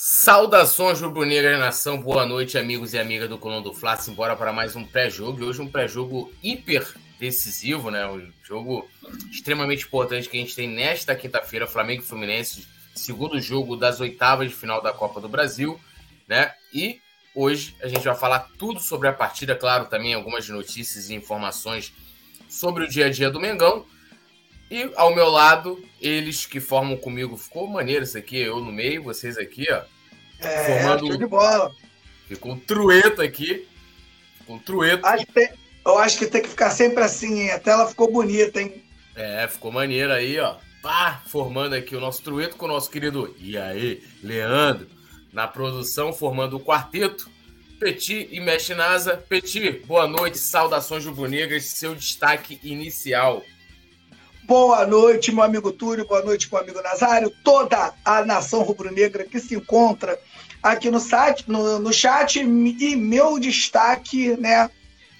Saudações rubro-negras nação, boa noite amigos e amigas do Colão do Fla, embora para mais um pré-jogo, e hoje um pré-jogo hiper decisivo, né, um jogo extremamente importante que a gente tem nesta quinta-feira, Flamengo e Fluminense, segundo jogo das oitavas de final da Copa do Brasil, né, e hoje a gente vai falar tudo sobre a partida, claro, também algumas notícias e informações sobre o dia a dia do Mengão, e ao meu lado, eles que formam comigo. Ficou maneiro isso aqui, eu no meio, vocês aqui, ó. É, formando... de bola. Ficou um trueto aqui. Ficou um trueto. Acho tem... Eu acho que tem que ficar sempre assim, hein? A tela ficou bonita, hein? É, ficou maneiro aí, ó. Pá, formando aqui o nosso trueto com o nosso querido. E aí, Leandro? Na produção, formando o quarteto. Petit e Mexe Nasa. Petit, boa noite, saudações rubro-negras, seu destaque inicial. Boa noite, meu amigo Túlio, boa noite, meu amigo Nazário, toda a nação rubro-negra que se encontra aqui no, site, no, no chat. E meu destaque, né,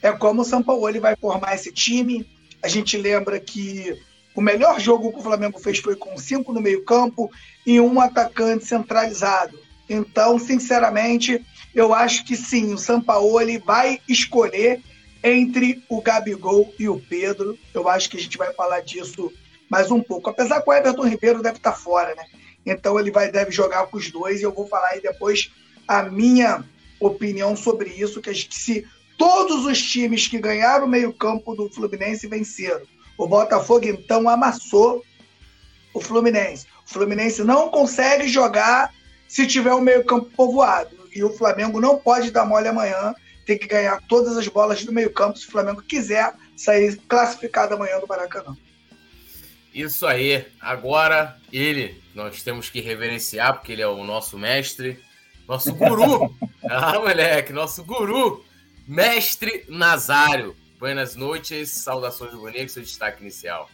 é como o São Paulo vai formar esse time. A gente lembra que o melhor jogo que o Flamengo fez foi com cinco no meio-campo e um atacante centralizado. Então, sinceramente, eu acho que sim, o ele vai escolher entre o Gabigol e o Pedro. Eu acho que a gente vai falar disso mais um pouco. Apesar que o Everton Ribeiro deve estar fora, né? Então ele vai, deve jogar com os dois e eu vou falar aí depois a minha opinião sobre isso, que, gente, se todos os times que ganharam o meio-campo do Fluminense venceram. O Botafogo então amassou o Fluminense. O Fluminense não consegue jogar se tiver o meio-campo povoado. E o Flamengo não pode dar mole amanhã tem que ganhar todas as bolas do meio-campo se o Flamengo quiser sair classificado amanhã do Maracanã. Isso aí. Agora, ele, nós temos que reverenciar, porque ele é o nosso mestre, nosso guru. ah, moleque, nosso guru, mestre Nazário. Buenas noites, saudações do Boneco, seu destaque inicial.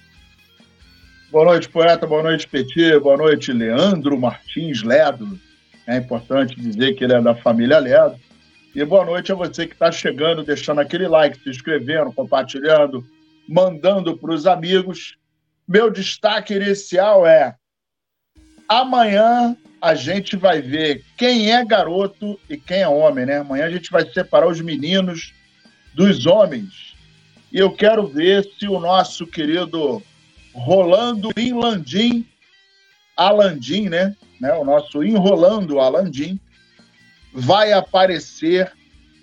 Boa noite, poeta. Boa noite, Petit. Boa noite, Leandro Martins Ledo. É importante dizer que ele é da família Ledo. E boa noite a você que está chegando, deixando aquele like, se inscrevendo, compartilhando, mandando para os amigos. Meu destaque inicial é: amanhã a gente vai ver quem é garoto e quem é homem, né? Amanhã a gente vai separar os meninos dos homens. E eu quero ver se o nosso querido Rolando Inlandim, Alandim, né? né? O nosso Enrolando Alandim, vai aparecer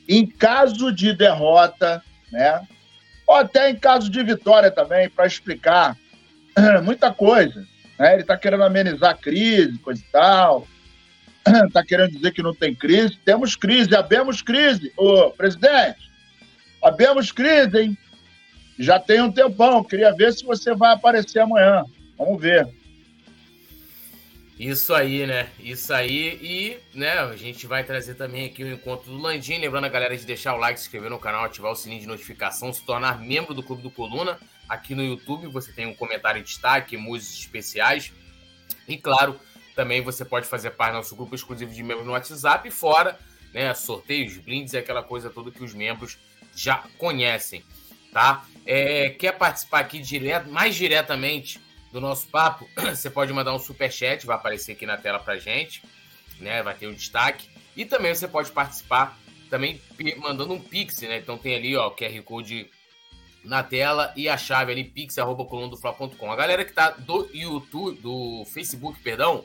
em caso de derrota, né? Ou até em caso de vitória também, para explicar muita coisa. Né? Ele está querendo amenizar a crise, coisa e tal. Está querendo dizer que não tem crise. Temos crise, abemos crise. Ô, presidente, abemos crise, hein? Já tem um tempão. Queria ver se você vai aparecer amanhã. Vamos ver. Isso aí, né? Isso aí. E, né, a gente vai trazer também aqui o encontro do Landim. Lembrando a galera de deixar o like, se inscrever no canal, ativar o sininho de notificação, se tornar membro do Clube do Coluna. Aqui no YouTube você tem um comentário em destaque, músicas especiais. E, claro, também você pode fazer parte do nosso grupo exclusivo de membros no WhatsApp. Fora, né, sorteios, blindes e aquela coisa toda que os membros já conhecem, tá? É, quer participar aqui direto, mais diretamente do nosso papo, você pode mandar um super chat, vai aparecer aqui na tela pra gente, né? Vai ter um destaque. E também você pode participar também mandando um pix, né? Então tem ali, ó, o QR Code na tela e a chave ali pix@colundofla.com. A galera que tá do YouTube, do Facebook, perdão,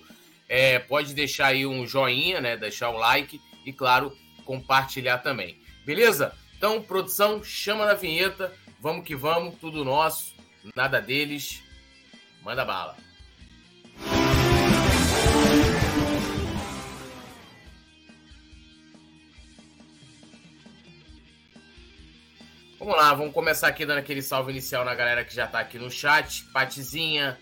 é, pode deixar aí um joinha, né? Deixar um like e claro, compartilhar também. Beleza? Então, produção, chama na vinheta. Vamos que vamos, tudo nosso, nada deles. Manda bala. Vamos lá, vamos começar aqui dando aquele salve inicial na galera que já tá aqui no chat. Patizinha,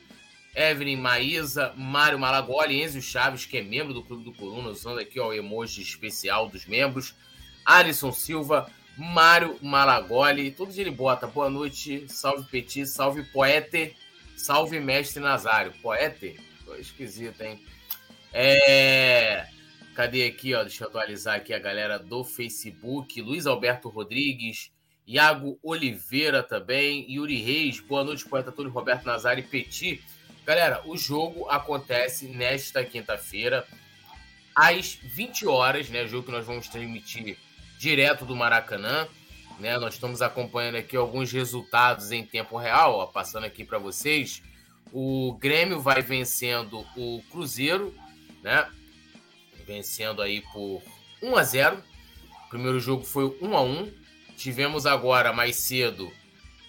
Evelyn Maísa, Mário Malagoli, Enzo Chaves, que é membro do Clube do Coluna, usando aqui ó, o emoji especial dos membros. Alisson Silva, Mário Malagoli, tudo de ele bota. Boa noite, salve Petit, salve Poete. Salve Mestre Nazário. Poete? Foi esquisito, hein? É... Cadê aqui, ó? Deixa eu atualizar aqui a galera do Facebook. Luiz Alberto Rodrigues, Iago Oliveira também, Yuri Reis, boa noite, poeta Túlio Roberto Nazário e Petit. Galera, o jogo acontece nesta quinta-feira. às 20 horas, né? Jogo que nós vamos transmitir direto do Maracanã. Né, nós estamos acompanhando aqui alguns resultados em tempo real, ó, passando aqui para vocês. O Grêmio vai vencendo o Cruzeiro, né? Vencendo aí por 1 a 0. O primeiro jogo foi 1 a 1. Tivemos agora mais cedo.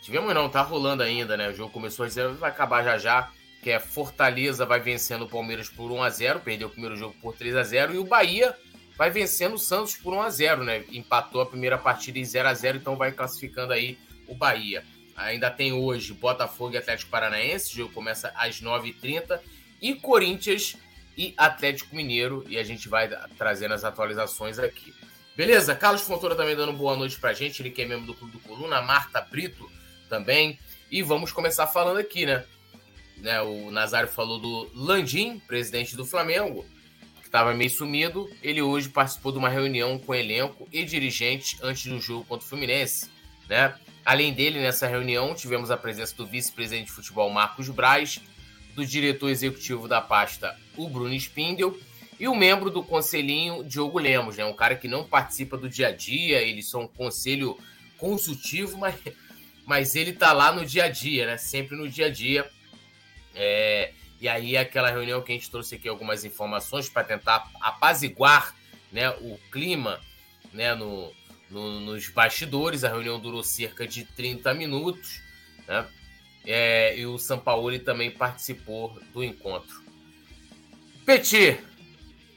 Tivemos não, tá rolando ainda, né? O jogo começou a 0, vai acabar já já, que é Fortaleza vai vencendo o Palmeiras por 1 a 0, perdeu o primeiro jogo por 3 a 0 e o Bahia vai vencendo o Santos por 1 a 0 né? Empatou a primeira partida em 0 a 0 então vai classificando aí o Bahia. Ainda tem hoje Botafogo e Atlético Paranaense, o jogo começa às 9h30, e Corinthians e Atlético Mineiro, e a gente vai trazendo as atualizações aqui. Beleza? Carlos Fontoura também dando boa noite pra gente, ele que é membro do Clube do Coluna, Marta Brito também, e vamos começar falando aqui, né? né o Nazário falou do Landim, presidente do Flamengo, estava meio sumido, ele hoje participou de uma reunião com elenco e dirigentes antes do jogo contra o Fluminense, né? Além dele, nessa reunião, tivemos a presença do vice-presidente de futebol Marcos Braz, do diretor executivo da pasta, o Bruno Spindel, e o membro do conselhinho, Diogo Lemos, né? Um cara que não participa do dia a dia, ele só um conselho consultivo, mas, mas ele tá lá no dia a dia, né? Sempre no dia a dia. É, e aí, aquela reunião que a gente trouxe aqui algumas informações para tentar apaziguar né, o clima né, no, no, nos bastidores. A reunião durou cerca de 30 minutos. Né? É, e o Sampaoli também participou do encontro. Petit,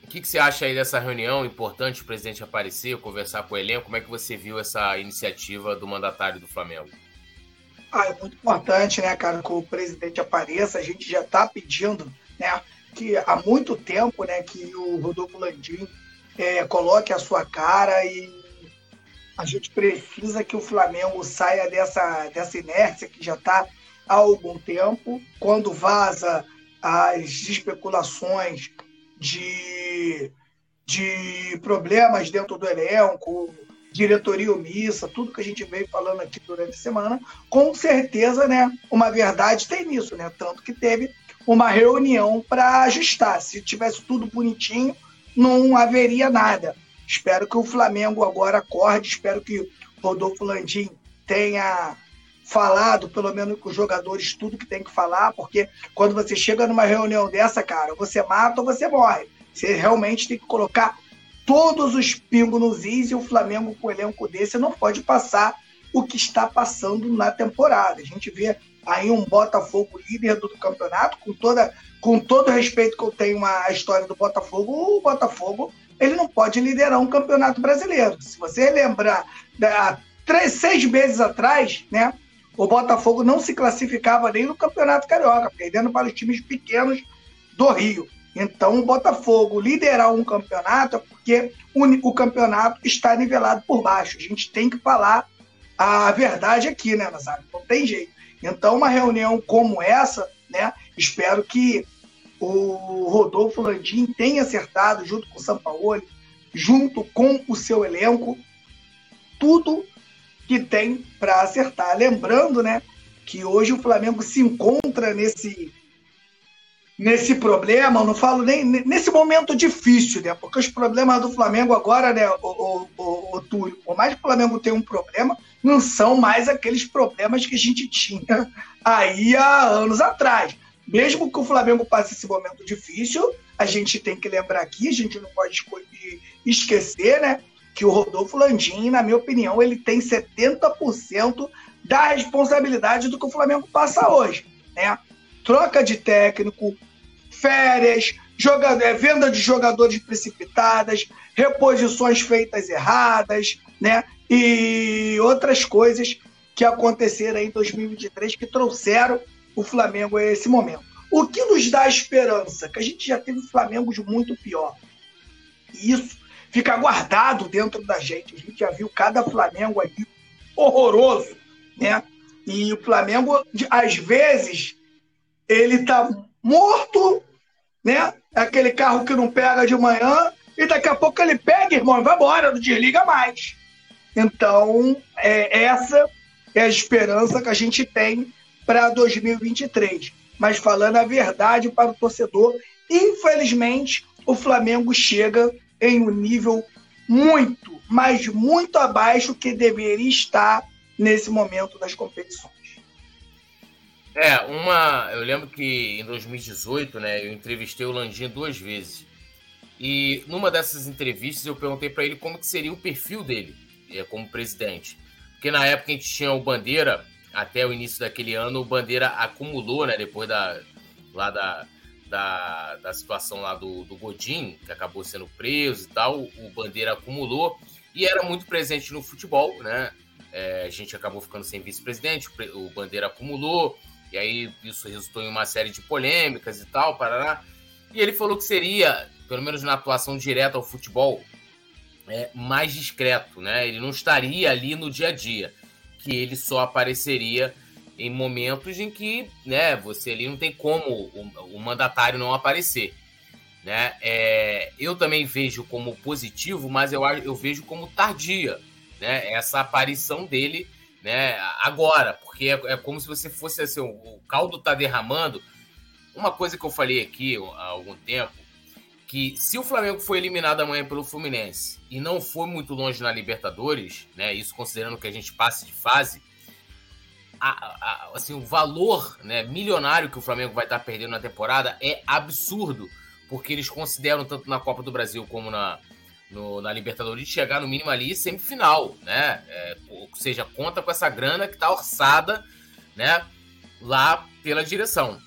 o que, que, você acha aí dessa reunião? Importante o presidente aparecer, conversar com o elenco. Como é que você viu essa iniciativa do mandatário do Flamengo? Ah, é muito importante, né, cara, que o presidente apareça. A gente já está pedindo, né, que há muito tempo, né, que o Rodolfo Landim é, coloque a sua cara e a gente precisa que o Flamengo saia dessa, dessa inércia que já está há algum tempo. Quando vaza as especulações de, de problemas dentro do elenco, diretoria omissa, tudo que a gente veio falando aqui durante a semana, com certeza, né, uma verdade tem nisso, né? Tanto que teve uma reunião para ajustar. Se tivesse tudo bonitinho, não haveria nada. Espero que o Flamengo agora acorde, espero que Rodolfo Landim tenha falado, pelo menos com os jogadores, tudo que tem que falar, porque quando você chega numa reunião dessa, cara, você mata ou você morre. Você realmente tem que colocar todos os pingos nos is e o Flamengo com o elenco desse não pode passar o que está passando na temporada. A gente vê aí um Botafogo líder do campeonato, com, toda, com todo respeito que eu tenho à história do Botafogo, o Botafogo ele não pode liderar um campeonato brasileiro. Se você lembrar, há três, seis meses atrás, né, o Botafogo não se classificava nem no Campeonato Carioca, perdendo para os times pequenos do Rio. Então, o Botafogo liderar um campeonato é porque o, campeonato está nivelado por baixo. A gente tem que falar a verdade aqui, né, Nazário? Não tem jeito. Então, uma reunião como essa, né, espero que o Rodolfo Landim tenha acertado, junto com o Sampaoli, junto com o seu elenco, tudo que tem para acertar. Lembrando, né, que hoje o Flamengo se encontra nesse nesse problema, eu não falo nem nesse momento difícil, né? Porque os problemas do Flamengo agora, né, o, o, o, Túlio, por mais que o Flamengo tenha um problema, não são mais aqueles problemas que a gente tinha aí há anos atrás. Mesmo que o Flamengo passe esse momento difícil, a gente tem que lembrar aqui, a gente não pode esquecer, né, que o Rodolfo Landim, na minha opinião, ele tem 70% da responsabilidade do que o Flamengo passa hoje, né? Troca de técnico, férias, é, venda de jogadores precipitadas, reposições feitas erradas, né? E outras coisas que aconteceram em 2023 que trouxeram o Flamengo a esse momento. O que nos dá esperança? Que a gente já teve Flamengo de muito pior. E isso fica guardado dentro da gente. A gente já viu cada Flamengo aí horroroso, né? E o Flamengo, às vezes, ele tá morto né? É aquele carro que não pega de manhã e daqui a pouco ele pega, irmão, e vai embora, não desliga mais. Então, é, essa é a esperança que a gente tem para 2023. Mas falando a verdade para o torcedor, infelizmente, o Flamengo chega em um nível muito, mas muito abaixo que deveria estar nesse momento das competições. É, uma. Eu lembro que em 2018, né, eu entrevistei o Landim duas vezes. E numa dessas entrevistas eu perguntei para ele como que seria o perfil dele é, como presidente. Porque na época a gente tinha o Bandeira, até o início daquele ano, o Bandeira acumulou, né, depois da, lá da, da, da situação lá do, do Godin, que acabou sendo preso e tal, o Bandeira acumulou e era muito presente no futebol, né? É, a gente acabou ficando sem vice-presidente, o Bandeira acumulou, e aí isso resultou em uma série de polêmicas e tal, parará. E ele falou que seria, pelo menos na atuação direta ao futebol, é, mais discreto, né? Ele não estaria ali no dia a dia, que ele só apareceria em momentos em que, né, você ali não tem como o, o mandatário não aparecer, né? É, eu também vejo como positivo, mas eu, eu vejo como tardia, né? Essa aparição dele né? Agora, porque é, é como se você fosse assim, o, o caldo tá derramando. Uma coisa que eu falei aqui há algum tempo, que se o Flamengo foi eliminado amanhã pelo Fluminense e não foi muito longe na Libertadores, né? Isso considerando que a gente passe de fase, a, a, assim, o valor né, milionário que o Flamengo vai estar perdendo na temporada é absurdo, porque eles consideram tanto na Copa do Brasil como na, no, na Libertadores de chegar no mínimo ali semifinal, né? É, ou seja, conta com essa grana que tá orçada, né? Lá pela direção.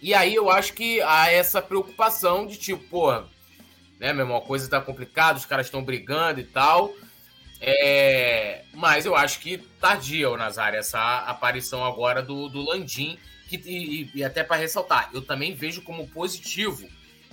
E aí eu acho que há essa preocupação de tipo, pô, né, meu irmão, a coisa tá complicada, os caras estão brigando e tal. É, mas eu acho que tardia, o Nazário, essa aparição agora do, do Landim, que, e, e até para ressaltar, eu também vejo como positivo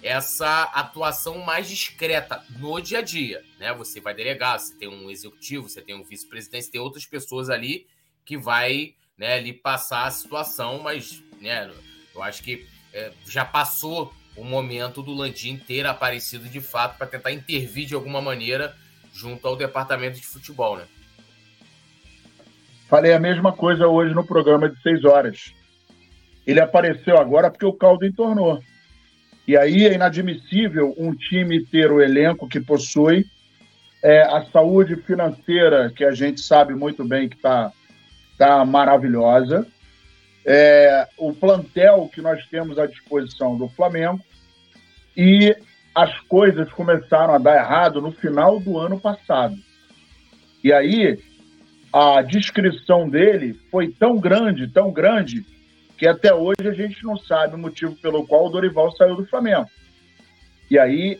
essa atuação mais discreta no dia a dia, né? Você vai delegar, você tem um executivo, você tem um vice-presidente, você tem outras pessoas ali que vai, né, lhe passar a situação, mas, né, eu acho que é, já passou o momento do Landim ter aparecido de fato para tentar intervir de alguma maneira junto ao departamento de futebol, né? Falei a mesma coisa hoje no programa de seis horas. Ele apareceu agora porque o caldo entornou. E aí é inadmissível um time ter o elenco que possui, é, a saúde financeira, que a gente sabe muito bem que está tá maravilhosa, é, o plantel que nós temos à disposição do Flamengo, e as coisas começaram a dar errado no final do ano passado. E aí a descrição dele foi tão grande, tão grande, que até hoje a gente não sabe o motivo pelo qual o Dorival saiu do Flamengo. E aí,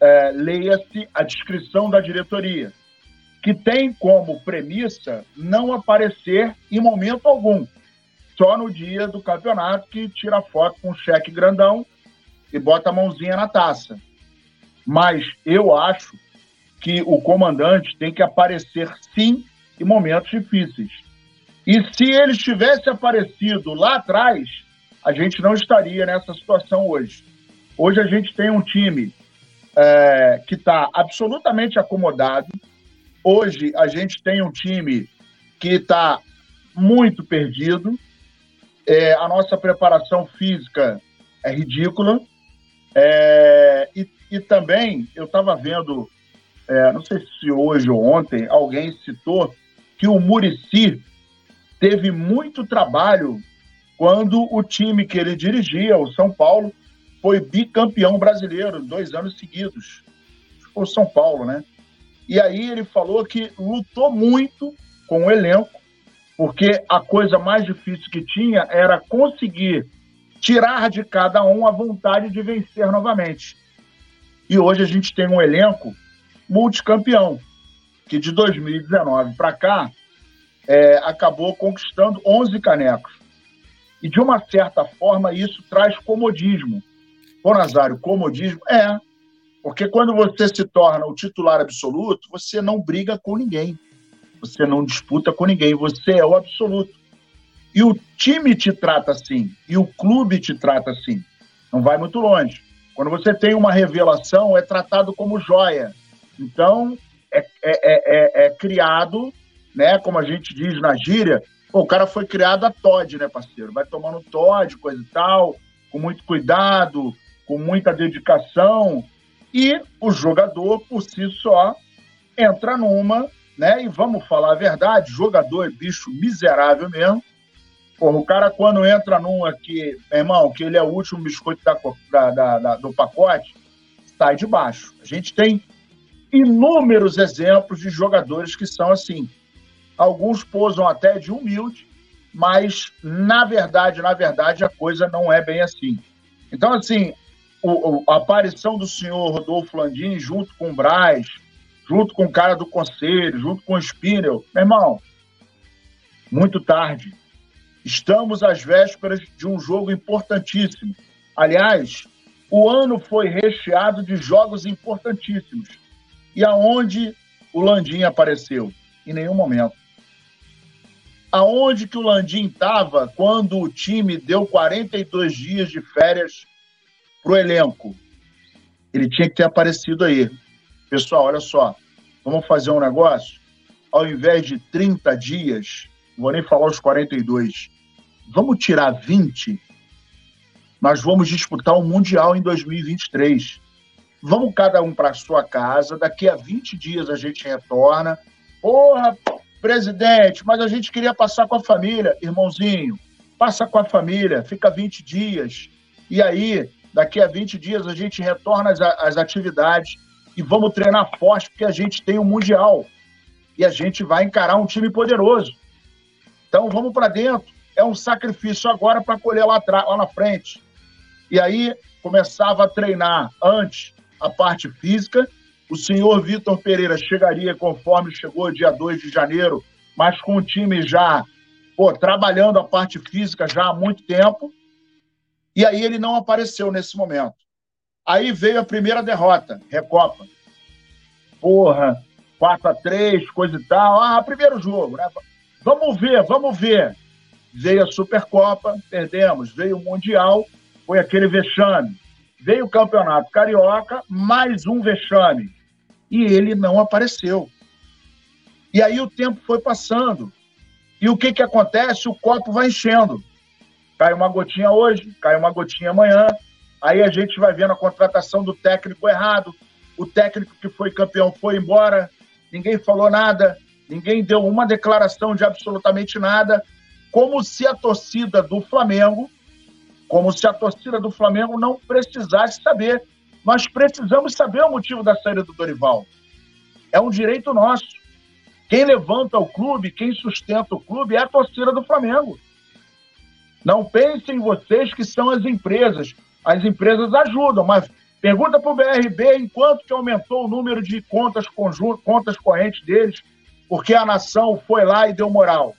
é, leia-se a descrição da diretoria, que tem como premissa não aparecer em momento algum, só no dia do campeonato que tira foto com um cheque grandão e bota a mãozinha na taça. Mas eu acho que o comandante tem que aparecer sim em momentos difíceis. E se ele tivesse aparecido lá atrás, a gente não estaria nessa situação hoje. Hoje a gente tem um time é, que está absolutamente acomodado. Hoje a gente tem um time que está muito perdido. É, a nossa preparação física é ridícula. É, e, e, também eu estava vendo, é, não sei se hoje ou ontem, alguém citou que o Murici teve muito trabalho quando o time que ele dirigia, o São Paulo, foi bicampeão brasileiro dois anos seguidos. O São Paulo, né? E aí ele falou que lutou muito com o elenco, porque a coisa mais difícil que tinha era conseguir tirar de cada um a vontade de vencer novamente. E hoje a gente tem um elenco multicampeão, que de 2019 para cá é, acabou conquistando 11 canecos. E, de uma certa forma, isso traz comodismo. Ô, Nazário, comodismo? É. Porque quando você se torna o titular absoluto, você não briga com ninguém. Você não disputa com ninguém. Você é o absoluto. E o time te trata assim. E o clube te trata assim. Não vai muito longe. Quando você tem uma revelação, é tratado como joia. Então, é, é, é, é, é criado né? Como a gente diz na gíria, pô, o cara foi criado a Todd, né, parceiro? Vai tomando Todd, coisa e tal, com muito cuidado, com muita dedicação, e o jogador, por si só, entra numa, né? E vamos falar a verdade, jogador é bicho miserável mesmo. Porra, o cara quando entra numa que, irmão, que ele é o último biscoito da, da, da, do pacote, sai de baixo. A gente tem inúmeros exemplos de jogadores que são assim. Alguns posam até de humilde, mas na verdade, na verdade, a coisa não é bem assim. Então, assim, o, a aparição do senhor Rodolfo Landini junto com o Braz, junto com o cara do conselho, junto com o Spinel, meu irmão, muito tarde. Estamos às vésperas de um jogo importantíssimo. Aliás, o ano foi recheado de jogos importantíssimos. E aonde o Landim apareceu? Em nenhum momento. Aonde que o Landim estava quando o time deu 42 dias de férias para o elenco? Ele tinha que ter aparecido aí. Pessoal, olha só, vamos fazer um negócio? Ao invés de 30 dias, não vou nem falar os 42, vamos tirar 20 nós vamos disputar o um Mundial em 2023. Vamos cada um para sua casa, daqui a 20 dias a gente retorna. Porra, presidente, mas a gente queria passar com a família. Irmãozinho, passa com a família, fica 20 dias. E aí, daqui a 20 dias a gente retorna às, atividades e vamos treinar forte, porque a gente tem o um Mundial. E a gente vai encarar um time poderoso. Então vamos para dentro. É um sacrifício agora para colher lá, lá na frente. E aí começava a treinar antes a parte física. O senhor Vitor Pereira chegaria conforme chegou dia 2 de janeiro, mas com o time já pô, trabalhando a parte física já há muito tempo. E aí ele não apareceu nesse momento. Aí veio a primeira derrota, Recopa. Porra, 4 a 3 coisa e tal. Ah, primeiro jogo, né? Vamos ver, vamos ver. Veio a Supercopa, perdemos. Veio o Mundial, foi aquele vexame. Veio o Campeonato Carioca, mais um vexame. E ele não apareceu. E aí o tempo foi passando. E o que, que acontece? O copo vai enchendo. Cai uma gotinha hoje, cai uma gotinha amanhã. Aí a gente vai vendo a contratação do técnico errado. O técnico que foi campeão foi embora. Ninguém falou nada. Ninguém deu uma declaração de absolutamente nada. Como se a torcida do Flamengo como se a torcida do Flamengo não precisasse saber. Nós precisamos saber o motivo da saída do Dorival. É um direito nosso. Quem levanta o clube, quem sustenta o clube é a torcida do Flamengo. Não pensem vocês que são as empresas. As empresas ajudam, mas pergunta para o BRB enquanto que aumentou o número de contas contas correntes deles, porque a nação foi lá e deu moral.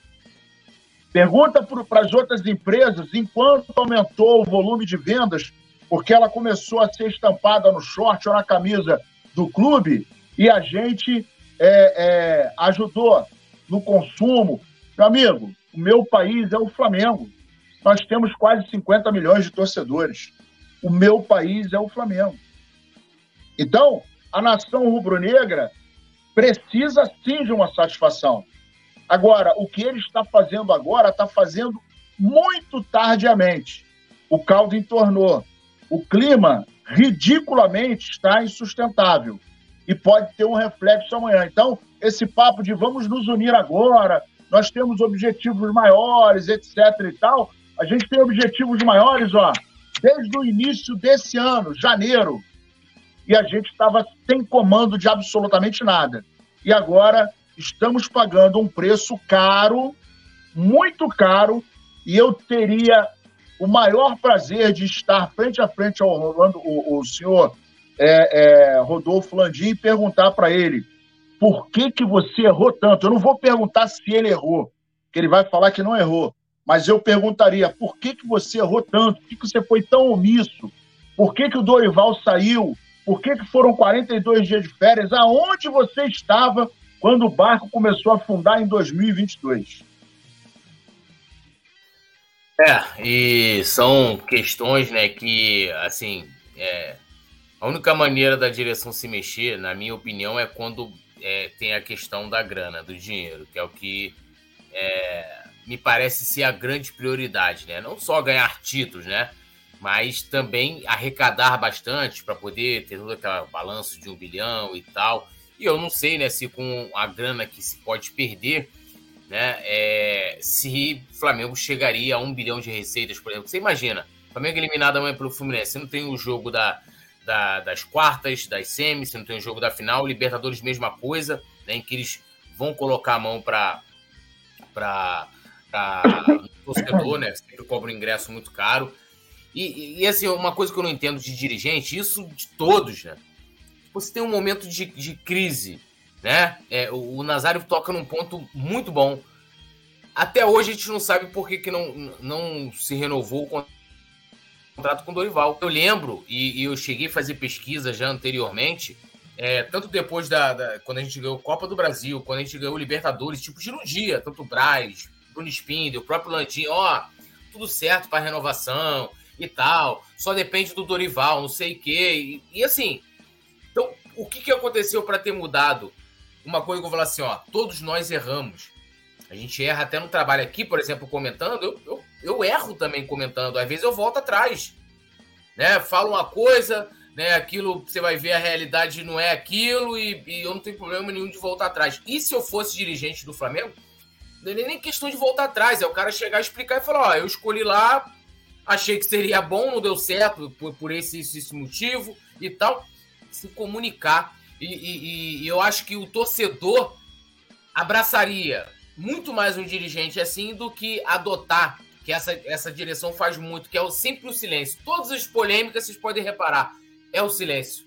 Pergunta para as outras empresas enquanto aumentou o volume de vendas, porque ela começou a ser estampada no short ou na camisa do clube e a gente é, é, ajudou no consumo. Meu amigo, o meu país é o Flamengo. Nós temos quase 50 milhões de torcedores. O meu país é o Flamengo. Então, a nação rubro-negra precisa sim de uma satisfação. Agora, o que ele está fazendo agora, está fazendo muito tardiamente. O caldo entornou. O clima, ridiculamente, está insustentável. E pode ter um reflexo amanhã. Então, esse papo de vamos nos unir agora, nós temos objetivos maiores, etc. e tal. A gente tem objetivos maiores, ó, desde o início desse ano, janeiro. E a gente estava sem comando de absolutamente nada. E agora estamos pagando um preço caro, muito caro, e eu teria o maior prazer de estar frente a frente ao o, o senhor é, é, Rodolfo Landim e perguntar para ele por que, que você errou tanto. Eu não vou perguntar se ele errou, que ele vai falar que não errou, mas eu perguntaria por que, que você errou tanto, por que, que você foi tão omisso, por que, que o Dorival saiu, por que, que foram 42 dias de férias, aonde você estava quando o barco começou a afundar em 2022. É, e são questões, né, que, assim, é, a única maneira da direção se mexer, na minha opinião, é quando é, tem a questão da grana, do dinheiro, que é o que é, me parece ser a grande prioridade, né? Não só ganhar títulos, né? mas também arrecadar bastante para poder ter todo aquele balanço de um bilhão e tal. E eu não sei, né, se com a grana que se pode perder, né, é, se Flamengo chegaria a um bilhão de receitas, por exemplo. Você imagina, Flamengo eliminado amanhã pelo Fluminense, você não tem o jogo da, da, das quartas, das semis, você não tem o jogo da final, Libertadores mesma coisa, né, em que eles vão colocar a mão para para torcedor, né, sempre cobra um ingresso muito caro. E, e, assim, uma coisa que eu não entendo de dirigente, isso de todos, né? Você tem um momento de, de crise, né? É, o, o Nazário toca num ponto muito bom. Até hoje a gente não sabe por que, que não, não se renovou o contrato com o Dorival. Eu lembro, e, e eu cheguei a fazer pesquisa já anteriormente, é, tanto depois da, da, Quando a gente ganhou Copa do Brasil, quando a gente ganhou Libertadores, tipo, de um dia, tanto o Braz, Bruno Spindel, o próprio Landim, ó, tudo certo para renovação e tal, só depende do Dorival, não sei o quê. E, e assim, então, o que, que aconteceu para ter mudado? Uma coisa que eu vou falar assim, ó, todos nós erramos. A gente erra até no trabalho aqui, por exemplo, comentando, eu, eu, eu erro também comentando. Às vezes eu volto atrás. Né? Falo uma coisa, né? Aquilo você vai ver a realidade não é aquilo e, e, eu não tenho problema nenhum de voltar atrás. E se eu fosse dirigente do Flamengo, não é nem questão de voltar atrás, é o cara chegar e explicar e falar: ó, eu escolhi lá, achei que seria bom, não deu certo por, por esse, esse motivo e tal se comunicar. E, e, e eu acho que o torcedor abraçaria muito mais um dirigente assim do que adotar, que essa, essa direção faz muito, que é o, sempre o silêncio. Todas as polêmicas, vocês podem reparar, é o silêncio.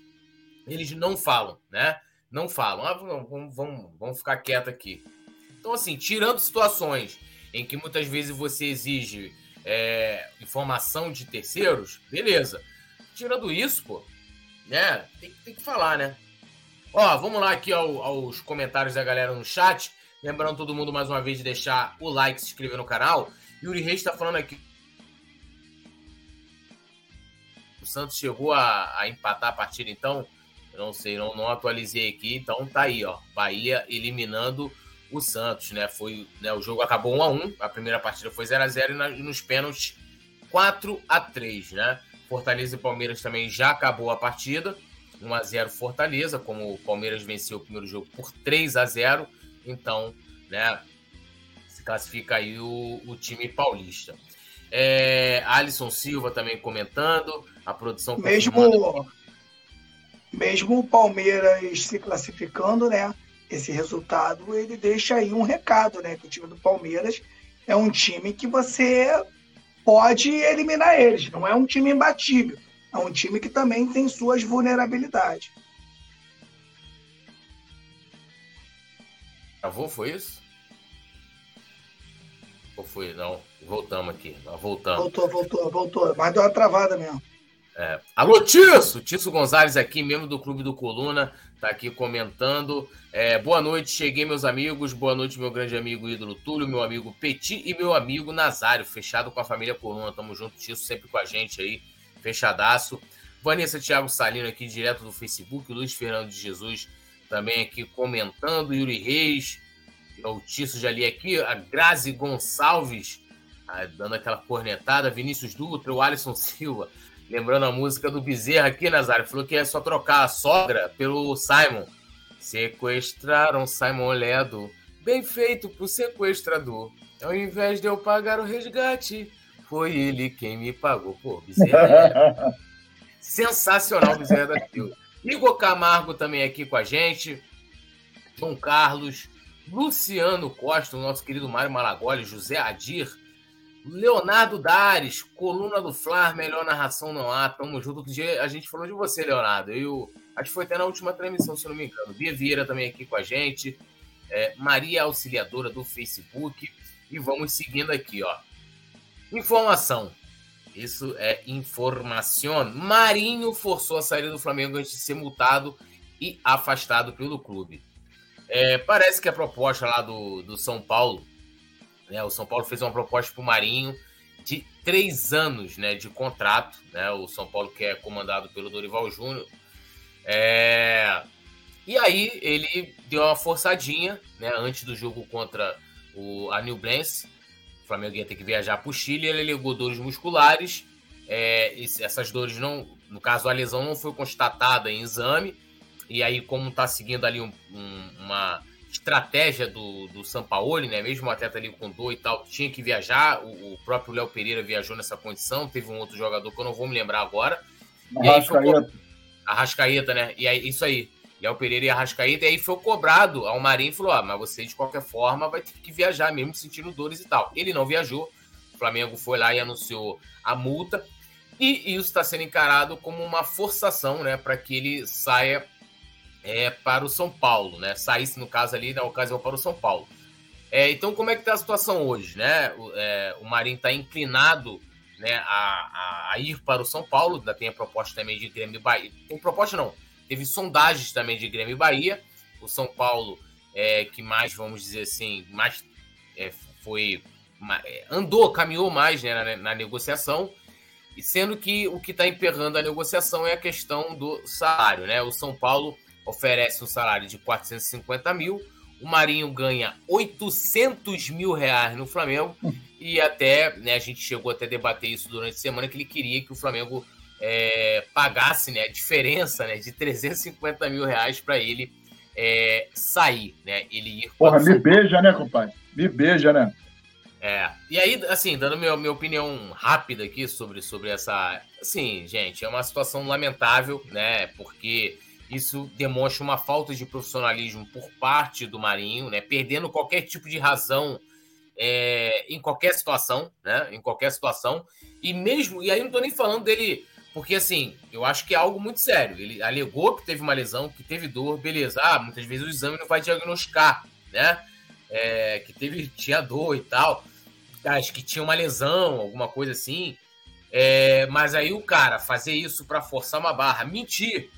Eles não falam, né? Não falam. Ah, vamos, vamos, vamos ficar quieto aqui. Então, assim, tirando situações em que muitas vezes você exige é, informação de terceiros, beleza. Tirando isso, pô, né? Tem, tem que falar, né? Ó, vamos lá aqui ao, aos comentários da galera no chat. Lembrando todo mundo mais uma vez de deixar o like, se inscrever no canal. Yuri Reis está falando aqui. O Santos chegou a, a, empatar a partida, então. Eu não sei, não, não atualizei aqui. Então tá aí, ó. Bahia eliminando o Santos, né? Foi, né, o jogo acabou 1 a 1 A primeira partida foi 0 a 0 e nos pênaltis 4 a 3 né? Fortaleza e Palmeiras também já acabou a partida. 1 a 0 Fortaleza, como o Palmeiras venceu o primeiro jogo por 3 a 0 então, né, se classifica aí o, o time paulista. É, Alisson Silva também comentando, a produção mesmo mesmo o Palmeiras se classificando, né? Esse resultado ele deixa aí um recado, né? Que o time do Palmeiras é um time que você pode eliminar eles. Não é um time imbatível. É um time que também tem suas vulnerabilidades. Travou, foi isso? Ou foi? Não, voltamos aqui. Voltamos. Voltou, voltou, voltou. Mas deu uma travada mesmo. É. Alô, Tisso! Tisso Gonzalez aqui, membro do Clube do Coluna, tá aqui comentando. É, boa noite, cheguei, meus amigos. Boa noite, meu grande amigo ídolo Túlio, meu amigo Petit e meu amigo Nazário, fechado com a família Coluna. Tamo junto, Tisso, sempre com a gente aí, fechadaço. Vanessa Thiago Salino aqui, direto do Facebook. Luiz Fernando de Jesus também aqui comentando. Yuri Reis, o Tisso já li aqui. A Grazi Gonçalves, ah, dando aquela cornetada. Vinícius Dutra, o Alisson Silva. Lembrando a música do Bezerra aqui, Nazário, falou que é só trocar a sogra pelo Simon. Sequestraram Simon Ledo. Bem feito pro sequestrador. Ao invés de eu pagar o resgate, foi ele quem me pagou. Pô, Bezerra é sensacional, Bezerra da Silva. Igor Camargo também aqui com a gente. João Carlos. Luciano Costa, o nosso querido Mário Malagoli, José Adir, Leonardo Dares, coluna do Flar, melhor narração não há. Tamo junto. A gente falou de você, Leonardo. Eu, acho que foi até na última transmissão, se não me engano. Bia Vieira também aqui com a gente. É, Maria Auxiliadora do Facebook. E vamos seguindo aqui, ó. Informação. Isso é informação. Marinho forçou a saída do Flamengo antes de ser multado e afastado pelo clube. É, parece que a proposta lá do, do São Paulo né? O São Paulo fez uma proposta para o Marinho de três anos né, de contrato. Né? O São Paulo que é comandado pelo Dorival Júnior. É... E aí ele deu uma forçadinha né, antes do jogo contra o, a New Blance. O Flamengo ia ter que viajar para o Chile. Ele alegou dores musculares. É, essas dores não, no caso a lesão não foi constatada em exame e aí como está seguindo ali um, um, uma estratégia do, do Sampaoli, né? Mesmo o atleta ali com dor e tal, tinha que viajar. O, o próprio Léo Pereira viajou nessa condição. Teve um outro jogador que eu não vou me lembrar agora. Arrascaeta. Arrascaeta, né? E aí, isso aí. Léo Pereira e Arrascaeta. E aí foi cobrado ao Marinho e falou: ah, mas você de qualquer forma vai ter que viajar, mesmo sentindo dores e tal. Ele não viajou. O Flamengo foi lá e anunciou a multa. E isso está sendo encarado como uma forçação, né, para que ele saia é, para o São Paulo, né? Saísse, no caso ali, na ocasião, para o São Paulo. É, então, como é que está a situação hoje, né? O, é, o Marinho está inclinado né, a, a, ir para o São Paulo, ainda tem a proposta também de Grêmio e Bahia. Tem proposta não, teve sondagens também de Grêmio e Bahia. O São Paulo, é, que mais, vamos dizer assim, mais é, foi. É, andou, caminhou mais né, na, na negociação. E sendo que o que está emperrando a negociação é a questão do salário, né? O São Paulo oferece um salário de 450 mil, o Marinho ganha 800 mil reais no Flamengo e até, né, a gente chegou até a debater isso durante a semana, que ele queria que o Flamengo é, pagasse né, a diferença né, de 350 mil reais para ele é, sair, né? Ele ir Porra, me beija, né, compadre? Me beija, né? É. E aí, assim, dando minha, minha opinião rápida aqui sobre, sobre essa. Assim, gente, é uma situação lamentável, né? Porque isso demonstra uma falta de profissionalismo por parte do Marinho, né? Perdendo qualquer tipo de razão é, em qualquer situação, né? Em qualquer situação. E mesmo, e aí não tô nem falando dele, porque assim, eu acho que é algo muito sério. Ele alegou que teve uma lesão, que teve dor, beleza. Ah, muitas vezes o exame não vai diagnosticar, né? É, que teve, tinha dor e tal. Acho que tinha uma lesão, alguma coisa assim. É, mas aí o cara fazer isso para forçar uma barra, mentir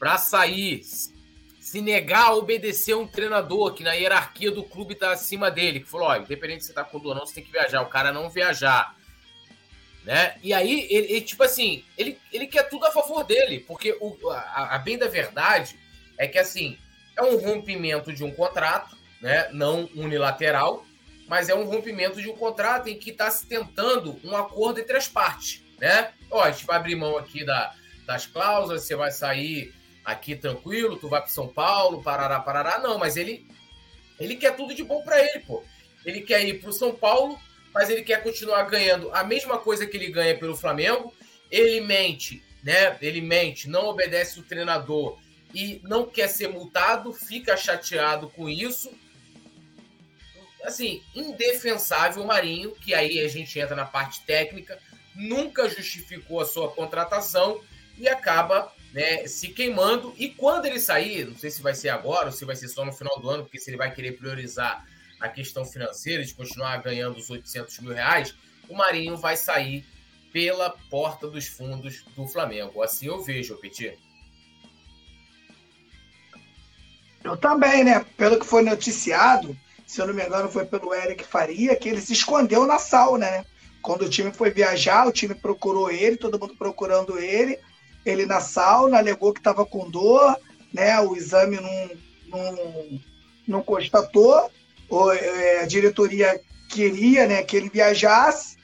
para sair, se negar a obedecer um treinador que na hierarquia do clube está acima dele, que falou: ó, independente se você tá com dor ou não, você tem que viajar. O cara não viajar. Né? E aí, ele, ele, tipo assim, ele, ele quer tudo a favor dele, porque o, a, a, bem da verdade é que assim, é um rompimento de um contrato, né? Não unilateral, mas é um rompimento de um contrato em que está se tentando um acordo entre as partes, né? Ó, a gente vai abrir mão aqui da, das cláusulas, você vai sair aqui tranquilo, tu vai para São Paulo, parará, parará. Não, mas ele ele quer tudo de bom para ele, pô. Ele quer ir para o São Paulo, mas ele quer continuar ganhando a mesma coisa que ele ganha pelo Flamengo. Ele mente, né? Ele mente, não obedece o treinador e não quer ser multado, fica chateado com isso. Assim, indefensável o Marinho, que aí a gente entra na parte técnica, nunca justificou a sua contratação e acaba né, se queimando. E quando ele sair, não sei se vai ser agora ou se vai ser só no final do ano, porque se ele vai querer priorizar a questão financeira, de continuar ganhando os 800 mil reais, o Marinho vai sair pela porta dos fundos do Flamengo. Assim eu vejo, Petit. Eu também, né? Pelo que foi noticiado, se eu não me engano, foi pelo Eric Faria, que ele se escondeu na sauna, né? Quando o time foi viajar, o time procurou ele, todo mundo procurando ele ele na sauna, alegou que estava com dor, né? O exame não, não, não constatou, o, é, a diretoria queria né, que ele viajasse,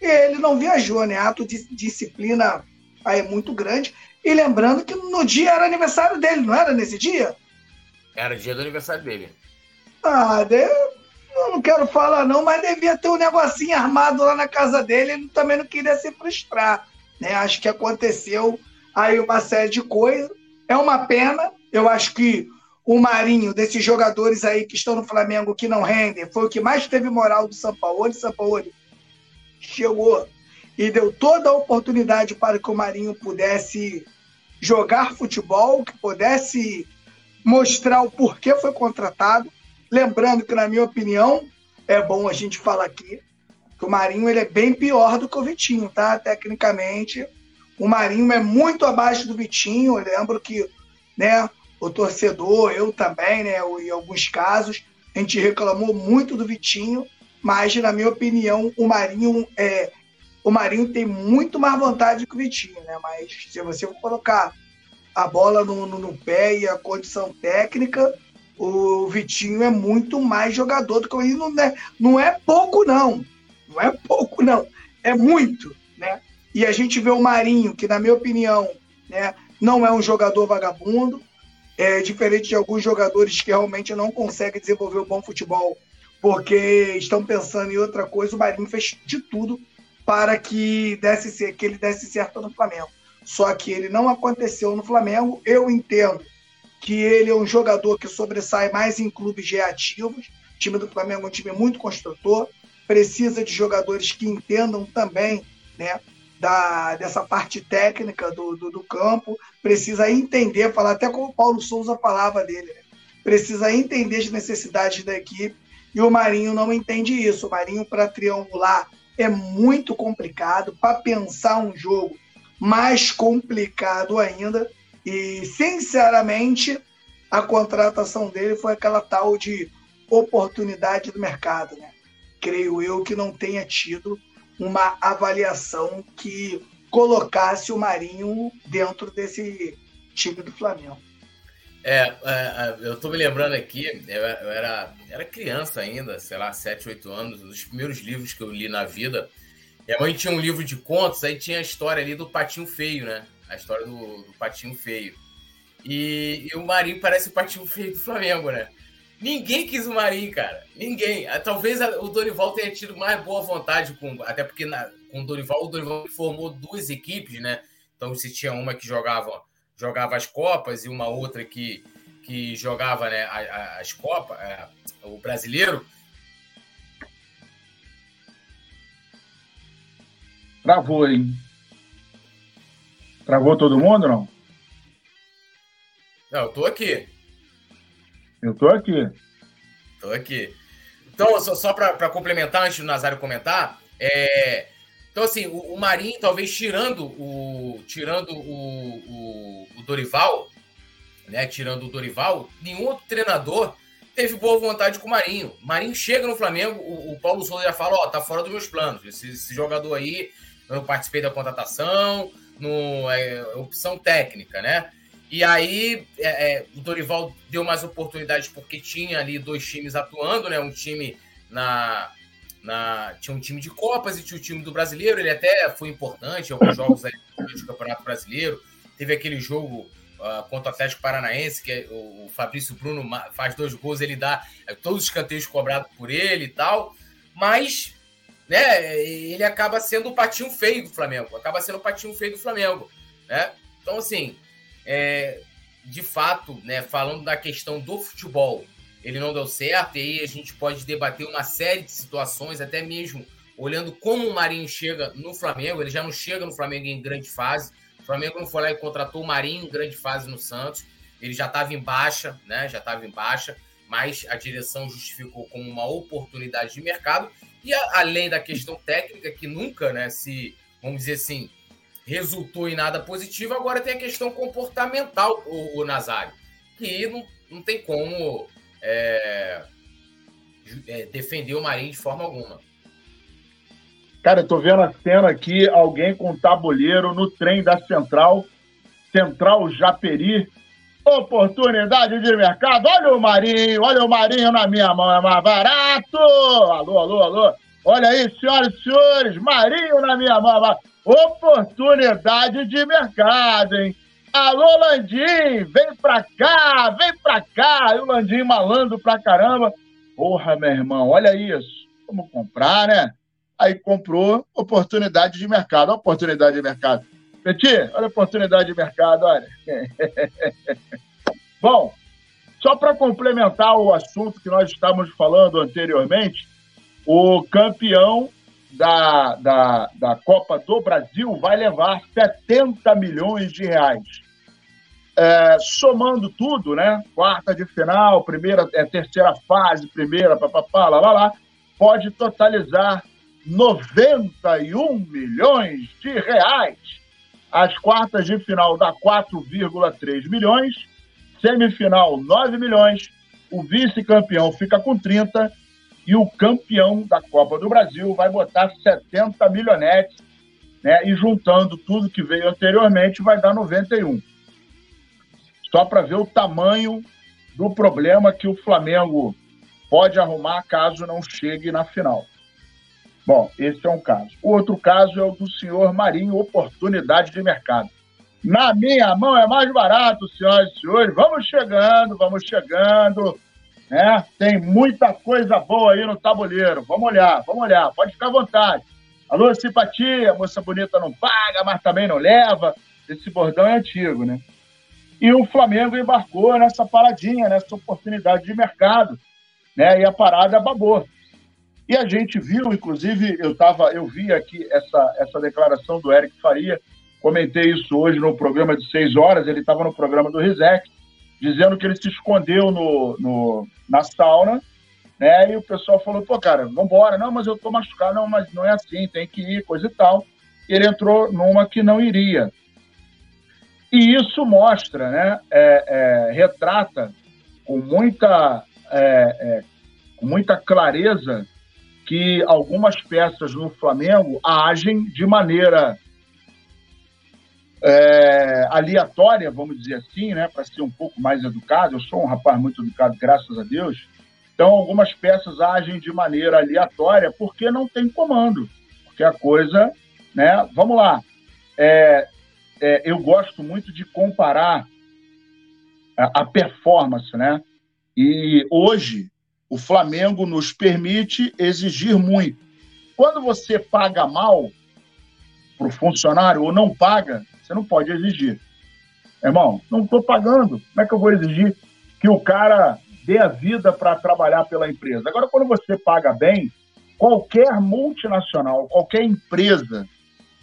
e ele não viajou, né? Ato de disciplina aí muito grande. E lembrando que no dia era aniversário dele, não era nesse dia? Era dia do aniversário dele. Ah, eu não quero falar não, mas devia ter um negocinho armado lá na casa dele, ele também não queria se frustrar. Né? Acho que aconteceu aí uma série de coisas. É uma pena. Eu acho que o Marinho, desses jogadores aí que estão no Flamengo que não rendem, foi o que mais teve moral do São Paulo. São Paulo chegou e deu toda a oportunidade para que o Marinho pudesse jogar futebol, que pudesse mostrar o porquê foi contratado. Lembrando que, na minha opinião, é bom a gente falar aqui que o Marinho ele é bem pior do que o Vitinho, tá? Tecnicamente, o Marinho é muito abaixo do Vitinho. Eu lembro que né, o torcedor, eu também, né, em alguns casos, a gente reclamou muito do Vitinho, mas, na minha opinião, o Marinho é, o Marinho tem muito mais vontade que o Vitinho, né? Mas se você for colocar a bola no, no, no, pé e a condição técnica, o Vitinho é muito mais jogador do que o Marinho. Não é, não é pouco, não. Não é pouco, não. É muito? E a gente vê o Marinho, que na minha opinião, né, não é um jogador vagabundo, é diferente de alguns jogadores que realmente não conseguem desenvolver o bom futebol porque estão pensando em outra coisa. O Marinho fez de tudo para que desse que ele desse certo no Flamengo. Só que ele não aconteceu no Flamengo. Eu entendo que ele é um jogador que sobressai mais em clubes reativos. O time do Flamengo é um time muito construtor, precisa de jogadores que entendam também né, da, dessa parte técnica do, do, do campo, precisa entender, falar até como o Paulo Souza falava dele, né? precisa entender as necessidades da equipe, e o Marinho não entende isso. O Marinho, para triangular, é muito complicado, para pensar um jogo mais complicado ainda, e, sinceramente, a contratação dele foi aquela tal de oportunidade do mercado, né? Creio eu que não tenha tido uma avaliação que colocasse o Marinho dentro desse time do Flamengo. É, é, é eu tô me lembrando aqui, eu era, era criança ainda, sei lá, 7, 8 anos, um dos primeiros livros que eu li na vida. Minha mãe tinha um livro de contos, aí tinha a história ali do Patinho Feio, né? A história do, do Patinho Feio. E, e, o Marinho parece o Patinho Feio do Flamengo, né? Ninguém quis o Marinho, cara. Ninguém. Ah, talvez o Dorival tenha tido mais boa vontade com. Até porque na, com o Dorival, o Dorival formou duas equipes, né? Então se tinha uma que jogava, jogava as Copas e uma outra que, que jogava né, as Copas, é, o brasileiro. Travou, hein? Travou todo mundo, não? Não, eu tô aqui. Eu tô aqui. Tô aqui. Então, só, só para complementar, antes do Nazário comentar, é, então, assim, o, o Marinho, talvez tirando o tirando o, o, o, Dorival, né? Tirando o Dorival, nenhum outro treinador teve boa vontade com o Marinho. Marinho chega no Flamengo, o, o Paulo Souza já fala, ó, oh, tá fora dos meus planos. Esse, esse, jogador aí, eu participei da contratação, no, é, opção técnica, né? E aí é, é, o Dorival deu mais oportunidades porque tinha ali dois times atuando, né? Um time na, na tinha um time de Copas e tinha o time do Brasileiro. Ele até foi importante em alguns jogos aí do Campeonato Brasileiro. Teve aquele jogo uh, contra o Atlético Paranaense que é, o, o Fabrício Bruno faz dois gols, ele dá é, todos os escanteios cobrados por ele e tal. Mas né, ele acaba sendo o patinho feio do Flamengo. Acaba sendo o patinho feio do Flamengo, né? Então assim é, de fato, né, falando da questão do futebol, ele não deu certo, e aí a gente pode debater uma série de situações, até mesmo olhando como o Marinho chega no Flamengo, ele já não chega no Flamengo em grande fase. O Flamengo não foi lá e contratou o Marinho em grande fase no Santos. Ele já estava em baixa, né? Já estava em baixa, mas a direção justificou como uma oportunidade de mercado. E a, além da questão técnica, que nunca, né, se, vamos dizer assim, resultou em nada positivo. Agora tem a questão comportamental, o, o Nazário, que não, não tem como é, é, defender o Marinho de forma alguma. Cara, eu tô vendo a cena aqui, alguém com tabuleiro no trem da Central, Central Japeri. Oportunidade de mercado. Olha o Marinho, olha o Marinho na minha mão, é mais barato. Alô, alô, alô. Olha aí, senhoras e senhores, Marinho na minha mão. Oportunidade de mercado, hein? Alô, Landim, vem pra cá, vem pra cá. E o Landim malandro pra caramba. Porra, meu irmão, olha isso. Vamos comprar, né? Aí comprou oportunidade de mercado. Olha oportunidade de mercado. Peti, olha a oportunidade de mercado, olha. Bom, só para complementar o assunto que nós estávamos falando anteriormente, o campeão da, da, da Copa do Brasil vai levar 70 milhões de reais. É, somando tudo, né? Quarta de final, primeira, é, terceira fase, primeira, papapá, lá, lá, lá, pode totalizar 91 milhões de reais. As quartas de final dá 4,3 milhões, semifinal 9 milhões, o vice-campeão fica com 30 e o campeão da Copa do Brasil vai botar 70 milhonetes, né? E juntando tudo que veio anteriormente, vai dar 91. Só para ver o tamanho do problema que o Flamengo pode arrumar caso não chegue na final. Bom, esse é um caso. O outro caso é o do senhor Marinho, oportunidade de mercado. Na minha mão é mais barato, senhoras e senhores. Vamos chegando, vamos chegando. Né? Tem muita coisa boa aí no tabuleiro. Vamos olhar, vamos olhar. Pode ficar à vontade. Alô, simpatia, moça bonita não paga, mas também não leva. Esse bordão é antigo, né? E o Flamengo embarcou nessa paradinha, nessa oportunidade de mercado. Né? E a parada babou. E a gente viu, inclusive, eu tava, eu vi aqui essa, essa declaração do Eric Faria, comentei isso hoje no programa de seis horas, ele estava no programa do Rizek, dizendo que ele se escondeu no, no, na sauna, né? E o pessoal falou, pô, cara, vambora. Não, mas eu tô machucado. Não, mas não é assim, tem que ir, coisa e tal. Ele entrou numa que não iria. E isso mostra, né? É, é, retrata com muita, é, é com muita clareza que algumas peças no Flamengo agem de maneira é, aleatória, vamos dizer assim, né, para ser um pouco mais educado. Eu sou um rapaz muito educado, graças a Deus. Então, algumas peças agem de maneira aleatória porque não tem comando, porque a coisa, né? Vamos lá. É, é, eu gosto muito de comparar a, a performance, né? E hoje o Flamengo nos permite exigir muito. Quando você paga mal para o funcionário ou não paga, você não pode exigir. Irmão, não estou pagando. Como é que eu vou exigir que o cara dê a vida para trabalhar pela empresa? Agora, quando você paga bem, qualquer multinacional, qualquer empresa,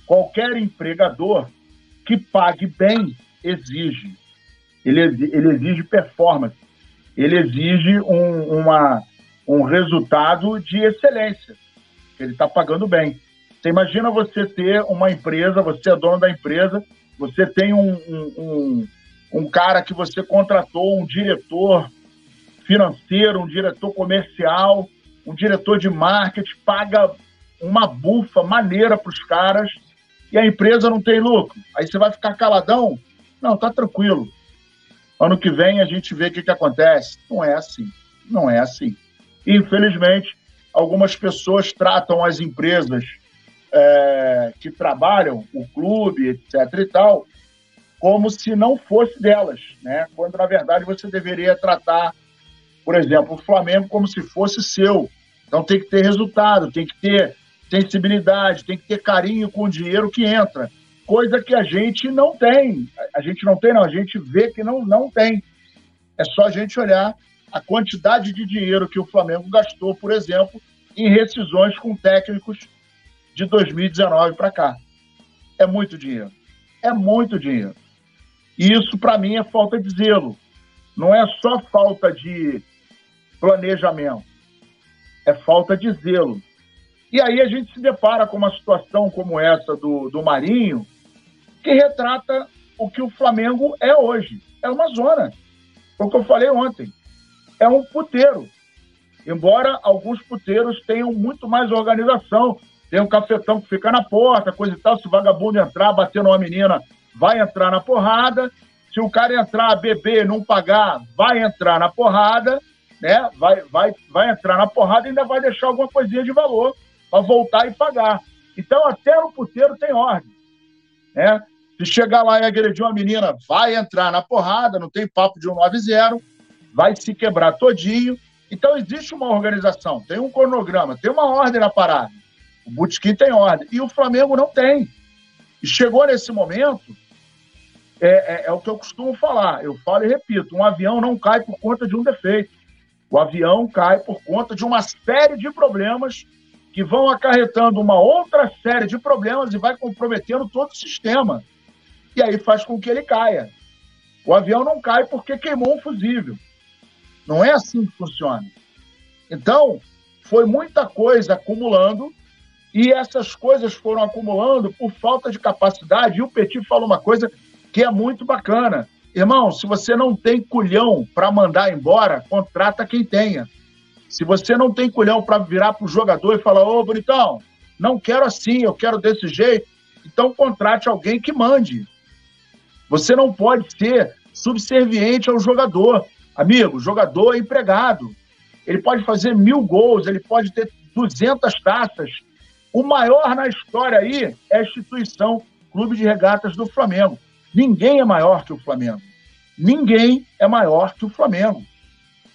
qualquer empregador que pague bem exige. Ele, ele exige performance ele exige um, uma, um resultado de excelência. Ele está pagando bem. Você imagina você ter uma empresa, você é dono da empresa, você tem um, um, um, um cara que você contratou, um diretor financeiro, um diretor comercial, um diretor de marketing, paga uma bufa maneira para os caras e a empresa não tem lucro. Aí você vai ficar caladão? Não, tá tranquilo. Ano que vem a gente vê o que, que acontece. Não é assim. Não é assim. Infelizmente, algumas pessoas tratam as empresas é, que trabalham, o clube, etc. e tal, como se não fosse delas, né? Quando na verdade você deveria tratar, por exemplo, o Flamengo como se fosse seu. Então tem que ter resultado, tem que ter sensibilidade, tem que ter carinho com o dinheiro que entra coisa que a gente não tem. A gente não tem, não, a gente vê que não, não tem. É só a gente olhar a quantidade de dinheiro que o Flamengo gastou, por exemplo, em rescisões com técnicos de 2019 para cá. É muito dinheiro. É muito dinheiro. E isso, para mim, é falta de zelo. Não é só falta de planejamento, é falta de zelo. E aí a gente se depara com uma situação como essa do, do Marinho, que retrata o que o Flamengo é hoje. É uma zona. Foi o que eu falei ontem. É um puteiro. Embora alguns puteiros tenham muito mais organização. Tem um cafetão que fica na porta, coisa e tal. Se o vagabundo entrar, bater numa menina, vai entrar na porrada. Se o cara entrar, beber, não pagar, vai entrar na porrada, né? Vai, vai, vai entrar na porrada e ainda vai deixar alguma coisinha de valor para voltar e pagar. Então, até no puteiro tem ordem. Né? Se chegar lá e agredir uma menina, vai entrar na porrada, não tem papo de 190, vai se quebrar todinho. Então existe uma organização, tem um cronograma, tem uma ordem na parada. O Butiquim tem ordem. E o Flamengo não tem. E chegou nesse momento, é, é, é, o que eu costumo falar. Eu falo e repito: um avião não cai por conta de um defeito. O avião cai por conta de uma série de problemas que vão acarretando uma outra série de problemas e vai comprometendo todo o sistema e aí faz com que ele caia. O avião não cai porque queimou um fusível. Não é assim que funciona. Então, foi muita coisa acumulando e essas coisas foram acumulando por falta de capacidade. E o Petit falou uma coisa que é muito bacana. Irmão, se você não tem culhão para mandar embora, contrata quem tenha. Se você não tem culhão para virar para o jogador e falar: Ô, bonitão, não quero assim, eu quero desse jeito, então contrate alguém que mande. Você não pode ser subserviente ao jogador. Amigo, jogador é empregado. Ele pode fazer mil gols, ele pode ter 200 taças, O maior na história aí é a instituição Clube de Regatas do Flamengo. Ninguém é maior que o Flamengo. Ninguém é maior que o Flamengo.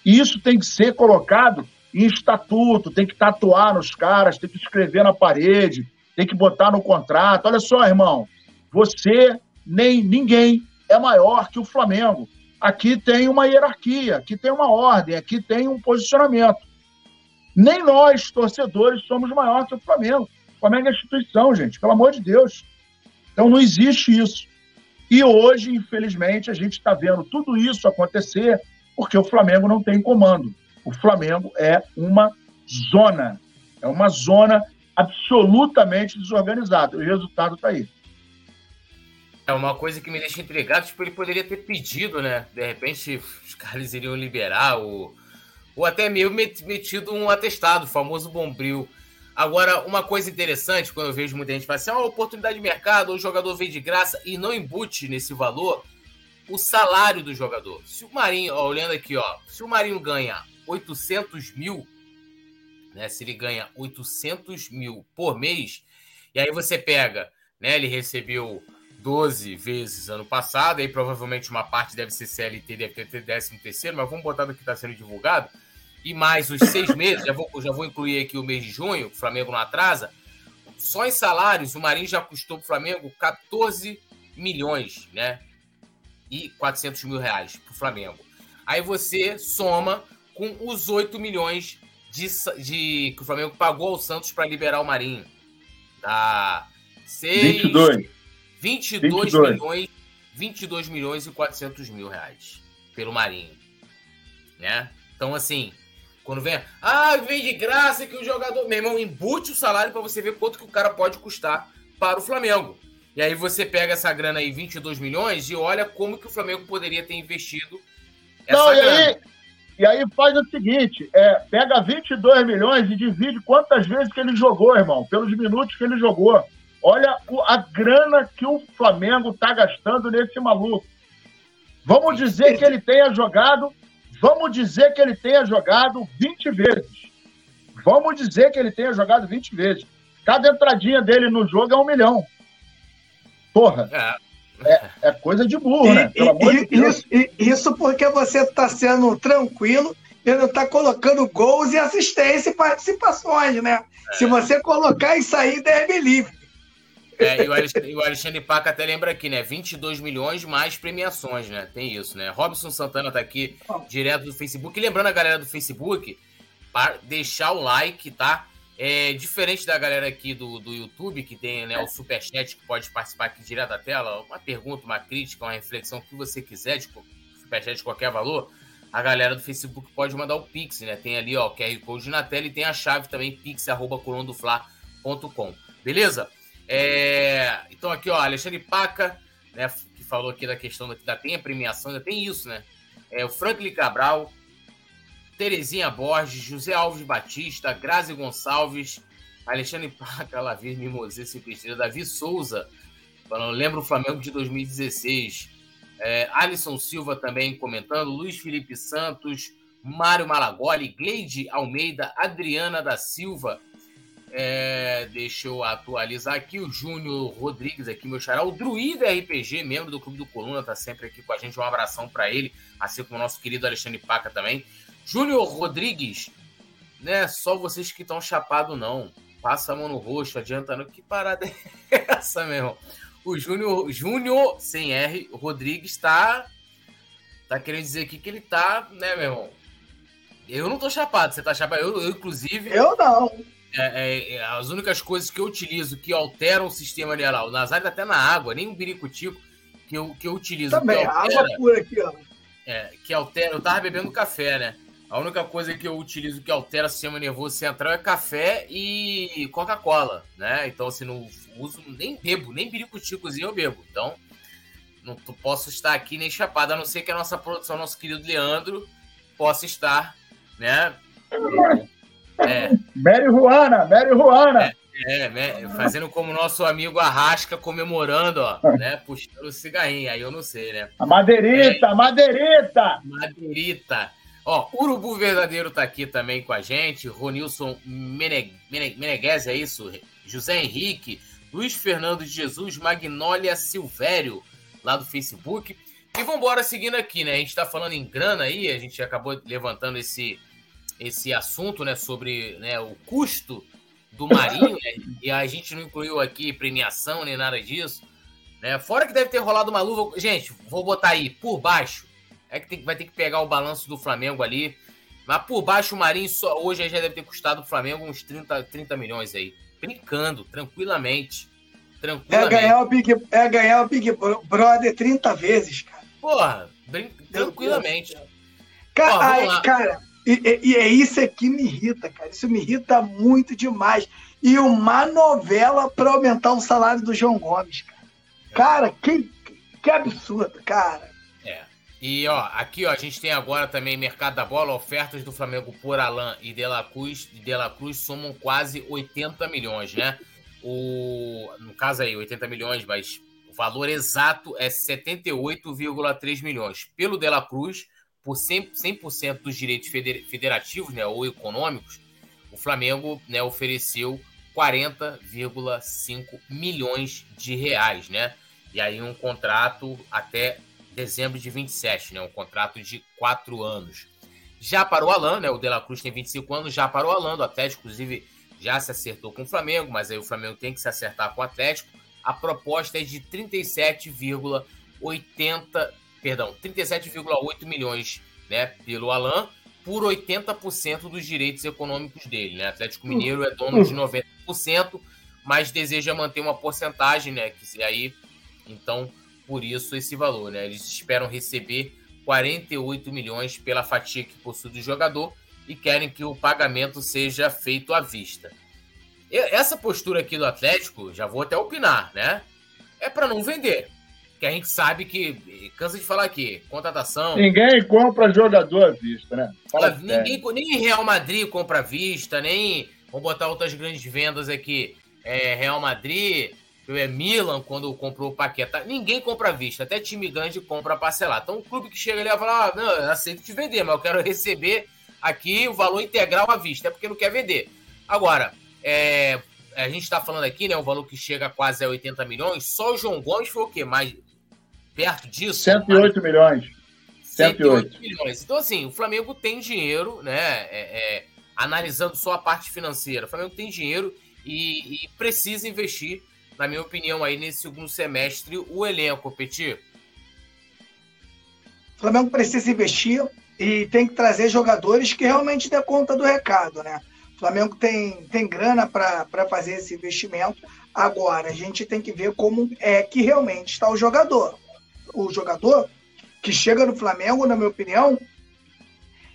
E isso tem que ser colocado em estatuto, tem que tatuar nos caras, tem que escrever na parede, tem que botar no contrato. Olha só, irmão, você nem ninguém é maior que o Flamengo. Aqui tem uma hierarquia, aqui tem uma ordem, aqui tem um posicionamento. Nem nós, torcedores, somos maior que o Flamengo. O Flamengo é instituição, gente, pelo amor de Deus. Então não existe isso. E hoje, infelizmente, a gente está vendo tudo isso acontecer porque o Flamengo não tem comando. O Flamengo é uma zona, é uma zona absolutamente desorganizada. O resultado está aí. É uma coisa que me deixa intrigado, tipo, ele poderia ter pedido, né? De repente, os caras iriam liberar, ou, ou até meio metido um atestado, o famoso bombril. Agora, uma coisa interessante, quando eu vejo muita gente falar assim, ó, oh, oportunidade de mercado, o jogador vem de graça, e não embute nesse valor o salário do jogador. Se o Marinho, ó, olhando aqui, ó, se o Marinho ganha 800 mil, né, se ele ganha 800 mil por mês, e aí você pega, né, ele recebeu 12 vezes ano passado, aí provavelmente uma parte deve ser CLT, deve ter 13 terceiro, mas vamos botar do que está sendo divulgado. E mais os seis meses, já vou, já vou incluir aqui o mês de junho, o Flamengo não atrasa. Só em salários, o Marinho já custou para o Flamengo 14 milhões, né? E 400 mil reais para o Flamengo. Aí você soma com os 8 milhões de, de que o Flamengo pagou ao Santos para liberar o Marinho. Tá? 6, 22. 22, 22 milhões, 22 milhões e 400 mil reais pelo Marinho, né? Então, assim, quando vem, ah, vem de graça que o jogador, meu irmão, embute o salário para você ver quanto que o cara pode custar para o Flamengo. E aí você pega essa grana aí, 22 milhões, e olha como que o Flamengo poderia ter investido essa Não, e grana. Aí, e aí faz o seguinte, é, pega 22 milhões e divide quantas vezes que ele jogou, irmão, pelos minutos que ele jogou. Olha a grana que o Flamengo está gastando nesse maluco. Vamos dizer que ele tenha jogado, vamos dizer que ele tenha jogado 20 vezes. Vamos dizer que ele tenha jogado 20 vezes. Cada entradinha dele no jogo é um milhão. Porra. É, é, é coisa de burro, né? Pelo amor de Deus. Isso, isso porque você está sendo tranquilo e não está colocando gols e assistência e participações, né? É. Se você colocar isso aí, deve livre. É, e o Alexandre, o Alexandre Paca até lembra aqui, né? 22 milhões mais premiações, né? Tem isso, né? Robson Santana tá aqui direto do Facebook. E lembrando a galera do Facebook, para deixar o like, tá? É diferente da galera aqui do, do YouTube, que tem né, o Superchat, que pode participar aqui direto da tela, uma pergunta, uma crítica, uma reflexão, o que você quiser, de Superchat de qualquer valor, a galera do Facebook pode mandar o Pix, né? Tem ali, ó, o QR Code na tela e tem a chave também, pix.colondofla.com. Beleza? É, então aqui, ó, Alexandre Paca, né, que falou aqui da questão da tem a premiação, ainda tem isso, né? É, o Franklin Cabral, Terezinha Borges, José Alves Batista, Grazi Gonçalves, Alexandre Paca, Lavir Mimosê, Ciclistina, Davi Souza, falando, lembra o Flamengo de 2016. É, Alisson Silva também comentando, Luiz Felipe Santos, Mário Malagoli, Gleide Almeida, Adriana da Silva, é, deixa eu atualizar aqui o Júnior Rodrigues, aqui, meu xará. O Druida RPG, membro do Clube do Coluna, tá sempre aqui com a gente. Um abração para ele, assim como o nosso querido Alexandre Paca também. Júnior Rodrigues, né? Só vocês que estão chapado não. Passa a mão no rosto, adiantando. Que parada é essa, meu irmão? O Júnior, Júnior, sem R, Rodrigues tá, tá querendo dizer aqui que ele tá, né, meu irmão? Eu não tô chapado, você tá chapado. Eu, eu inclusive. Eu não. É, é, é, as únicas coisas que eu utilizo que alteram o sistema mineral, o Nazário tá até na água, nem um biricutico que eu, que eu utilizo. Também, altera, água pura aqui, ó. É, que altera. Eu tava bebendo café, né? A única coisa que eu utilizo que altera o sistema nervoso central é café e Coca-Cola, né? Então, assim, não uso, nem bebo, nem biricuticozinho eu bebo. Então, não posso estar aqui nem chapado, a não ser que a nossa produção, nosso querido Leandro, possa estar, né? É. Mary Juana, Mary Juana. É, é, fazendo como nosso amigo Arrasca comemorando, ó, né? Puxando o cigarrinho, aí eu não sei, né? A madeirita, é, madeirita! Madeirita. Ó, Urubu Verdadeiro tá aqui também com a gente. Ronilson Meneg, Meneg, Meneghese, é isso? José Henrique, Luiz Fernando de Jesus, Magnólia Silvério, lá do Facebook. E vamos embora seguindo aqui, né? A gente está falando em grana aí, a gente acabou levantando esse, esse assunto, né, sobre né, o custo do Marinho, né? E a gente não incluiu aqui premiação nem nada disso. Né? Fora que deve ter rolado uma luva. Gente, vou botar aí por baixo. É que tem, vai ter que pegar o balanço do Flamengo ali. Mas por baixo o Marinho só, hoje já deve ter custado o Flamengo uns 30, 30 milhões aí. Brincando, tranquilamente. tranquilamente. É ganhar o Big, é ganhar o Big Brother 30 vezes, cara. Porra, brin, tranquilamente. Cara, Ó, cara e, e, é isso que me irrita, cara. Isso me irrita muito demais. E uma novela para aumentar o salário do João Gomes, cara. Cara, que, que absurdo, cara. É. E ó, aqui ó, a gente tem agora também mercado da bola, ofertas do Flamengo por Alain e De La Cruz, e De La Cruz somam quase 80 milhões, né? O, no caso aí, 80 milhões, mas o valor exato é 78,3 milhões. Pelo De La Cruz, por 100%, 100 dos direitos federativos né, ou econômicos, o Flamengo né, ofereceu 40,5 milhões de reais, né? E aí um contrato até dezembro de 27, né? Um contrato de quatro anos. Já para o Alan, né? O De La Cruz tem 25 anos, já para o Alan, o Atlético, inclusive, já se acertou com o Flamengo, mas aí o Flamengo tem que se acertar com o Atlético. A proposta é de 37,80 perdão, 37,8 milhões né, pelo Alan, por 80% dos direitos econômicos dele. Né? Atlético Mineiro é dono de 90%, mas deseja manter uma porcentagem, né? Que aí, então, por isso esse valor, né? Eles esperam receber 48 milhões pela fatia que possui do jogador e querem que o pagamento seja feito à vista. Essa postura aqui do Atlético, já vou até opinar, né? É para não vender que a gente sabe que, cansa de falar aqui, contratação. Ninguém compra jogador à vista, né? Fala ninguém, nem Real Madrid compra à vista, nem. Vamos botar outras grandes vendas aqui. É, Real Madrid, é Milan, quando comprou o Paqueta. Ninguém compra à vista, até time grande compra parcelar. Então o clube que chega ali vai falar: ah, não, eu aceito te vender, mas eu quero receber aqui o valor integral à vista, é porque não quer vender. Agora, é, a gente está falando aqui, né? O valor que chega quase a 80 milhões. Só o João Gomes foi o quê? Mais perto disso. 108 milhões. 108. 108 milhões. Então, assim, o Flamengo tem dinheiro, né? É, é, analisando só a parte financeira. O Flamengo tem dinheiro e, e, precisa investir, na minha opinião, aí nesse segundo semestre, o elenco, Petit. O Flamengo precisa investir e tem que trazer jogadores que realmente dê conta do recado, né? O Flamengo tem, tem grana para fazer esse investimento. Agora, a gente tem que ver como é que realmente está o jogador o jogador que chega no Flamengo, na minha opinião,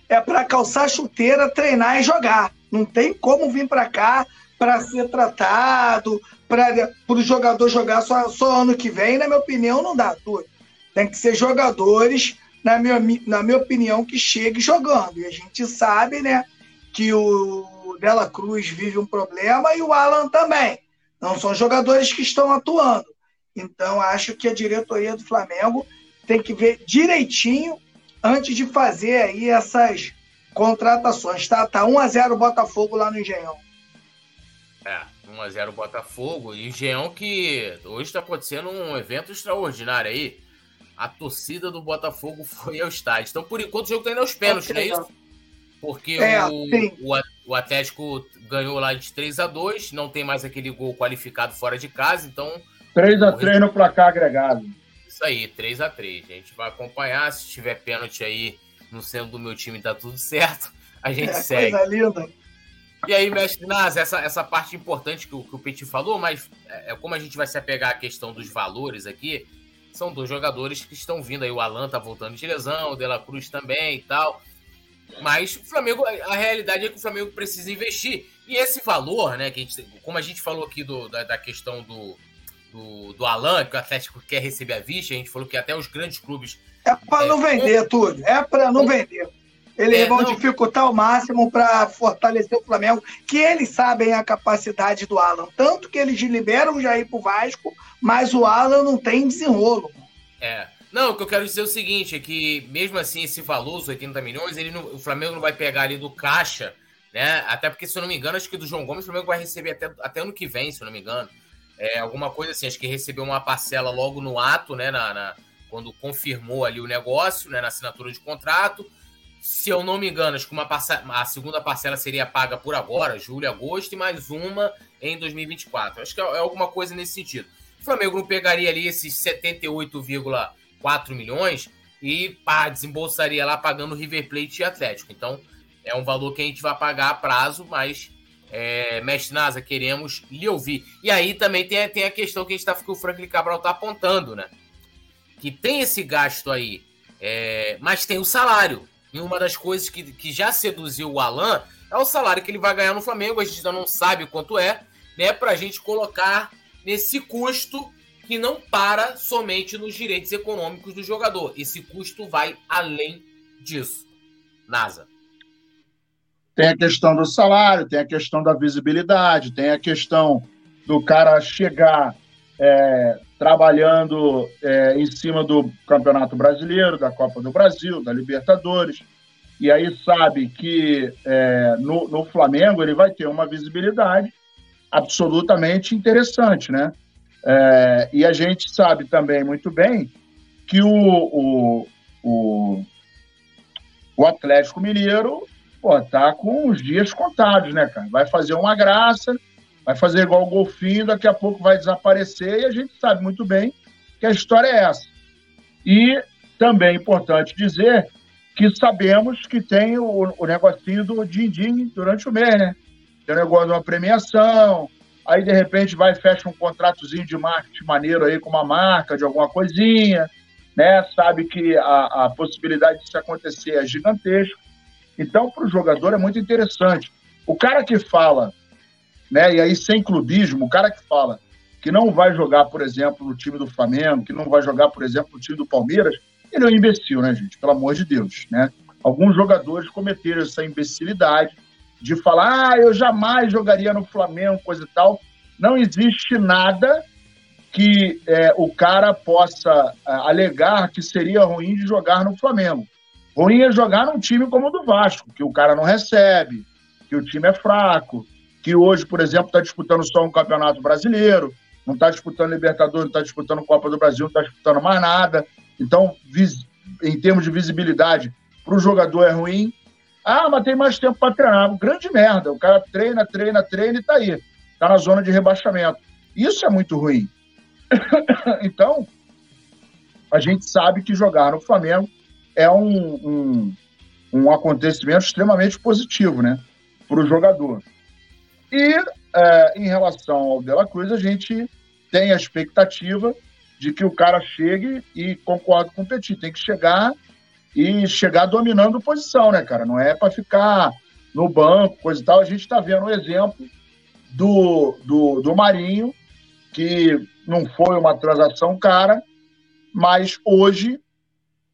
é para calçar chuteira, treinar e jogar. Não tem como vir para cá para ser tratado, para o jogador jogar só, só ano que vem, na minha opinião, não dá tudo. Tem que ser jogadores, na minha, na minha opinião, que chegue jogando. E a gente sabe, né, que o Dela Cruz vive um problema e o Alan também. Não são jogadores que estão atuando. Então, acho que a diretoria do Flamengo tem que ver direitinho antes de fazer aí essas contratações. Tá, tá 1x0 Botafogo lá no Engenhão. É, 1x0 Botafogo. E Engenhão que hoje está acontecendo um evento extraordinário aí. A torcida do Botafogo foi ao estádio. Então, por enquanto, o jogo está indo aos pênaltis, não é isso? Porque é, o, o, Atlético ganhou lá de 3 a 2 não tem mais aquele gol qualificado fora de casa, então 3x3 no placar agregado. Isso aí, 3x3. A, gente vai acompanhar. Se tiver pênalti aí no centro do meu time, tá tudo certo. A gente é, segue. Coisa linda. E aí, mestre Nas, essa, essa parte importante que o, que o Petit falou, mas é, é, como a gente vai se apegar à questão dos valores aqui, são dois jogadores que estão vindo aí. O Alan tá voltando de lesão, o De La Cruz também e tal. Mas o Flamengo, a realidade é que o Flamengo precisa investir. E esse valor, né, que a gente, como a gente falou aqui do, da, da questão do, do, do Alan, que o Atlético quer receber a vista, a gente falou que até os grandes clubes. É para não é, vender, tudo. É para não vender. Eles é, vão não... dificultar ao máximo para fortalecer o Flamengo, que eles sabem a capacidade do Alan. Tanto que eles liberam o Jair pro Vasco, mas o Alan não tem desenrolo. É. Não, o que eu quero dizer é o seguinte, é que mesmo assim esse valor, os 80 milhões, ele não, o Flamengo não vai pegar ali do caixa né? Até porque, se eu não me engano, acho que do João Gomes o Flamengo vai receber até, até ano que vem, se eu não me engano. É, alguma coisa assim, acho que recebeu uma parcela logo no ato, né? Na, na, quando confirmou ali o negócio, né? Na assinatura de contrato. Se eu não me engano, acho que uma parcela, a segunda parcela seria paga por agora, julho, agosto, e mais uma em 2024. Acho que é, é alguma coisa nesse sentido. O Flamengo não pegaria ali esses 78,4 milhões e pá, desembolsaria lá pagando River Plate e Atlético. Então, é um valor que a gente vai pagar a prazo, mas, é, mestre Nasa, queremos lhe ouvir. E aí também tem, tem a questão que, a gente tá, que o Franklin Cabral está apontando, né? Que tem esse gasto aí, é, mas tem o salário. E uma das coisas que, que já seduziu o Alan é o salário que ele vai ganhar no Flamengo. A gente ainda não sabe quanto é, né? Para a gente colocar nesse custo que não para somente nos direitos econômicos do jogador. Esse custo vai além disso. NASA. Tem a questão do salário, tem a questão da visibilidade, tem a questão do cara chegar é, trabalhando é, em cima do Campeonato Brasileiro, da Copa do Brasil, da Libertadores, e aí sabe que é, no, no, Flamengo ele vai ter uma visibilidade absolutamente interessante, né? É, e a gente sabe também muito bem que o, o, o, o Atlético Mineiro pô, tá com os dias contados, né, cara? Vai fazer uma graça, vai fazer igual o golfinho, daqui a pouco vai desaparecer e a gente sabe muito bem que a história é essa. E também é importante dizer que sabemos que tem o, o negocinho do din-din durante o mês, né? Tem o negócio de uma premiação, aí de repente vai e fecha um contratozinho de marketing maneiro aí com uma marca, de alguma coisinha, né? Sabe que a, a possibilidade disso acontecer é gigantesca. Então, para o jogador é muito interessante. O cara que fala, né, e aí sem clubismo, o cara que fala que não vai jogar, por exemplo, no time do Flamengo, que não vai jogar, por exemplo, no time do Palmeiras, ele é um imbecil, né, gente? Pelo amor de Deus, né? Alguns jogadores cometeram essa imbecilidade de falar, ah, eu jamais jogaria no Flamengo, coisa e tal. Não existe nada que é, o cara possa é, alegar que seria ruim de jogar no Flamengo. Ruim é jogar num time como o do Vasco, que o cara não recebe, que o time é fraco, que hoje, por exemplo, está disputando só um campeonato brasileiro, não está disputando Libertadores, não está disputando Copa do Brasil, não está disputando mais nada. Então, em termos de visibilidade, para o jogador é ruim. Ah, mas tem mais tempo para treinar. Grande merda. O cara treina, treina, treina e está aí. Está na zona de rebaixamento. Isso é muito ruim. então, a gente sabe que jogar no Flamengo é um, um, um acontecimento extremamente positivo, né, para o jogador. E é, em relação ao De La Cruz, a gente tem a expectativa de que o cara chegue e concordo com o Petit, tem que chegar e chegar dominando posição, né, cara? Não é para ficar no banco, coisa e tal. A gente está vendo o exemplo do, do, do Marinho, que não foi uma transação cara, mas hoje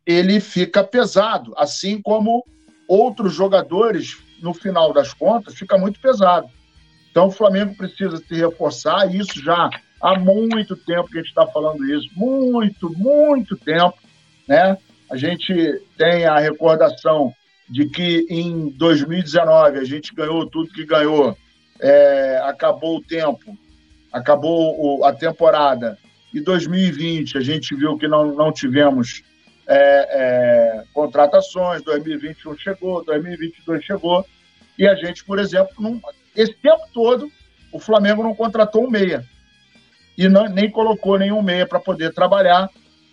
ele fica pesado, assim como outros jogadores, no final das contas, fica muito pesado. Então o Flamengo precisa se reforçar, e isso já há muito tempo que a gente está falando isso, muito, muito tempo, né? A gente tem a recordação de que em 2019 a gente ganhou tudo que ganhou, é, acabou o tempo, acabou a temporada, e 2020 a gente viu que não, não tivemos é, é, contratações, 2021 chegou, 2022 chegou, e a gente, por exemplo, não, esse tempo todo, o Flamengo não contratou um meia. E não, nem colocou nenhum meia para poder trabalhar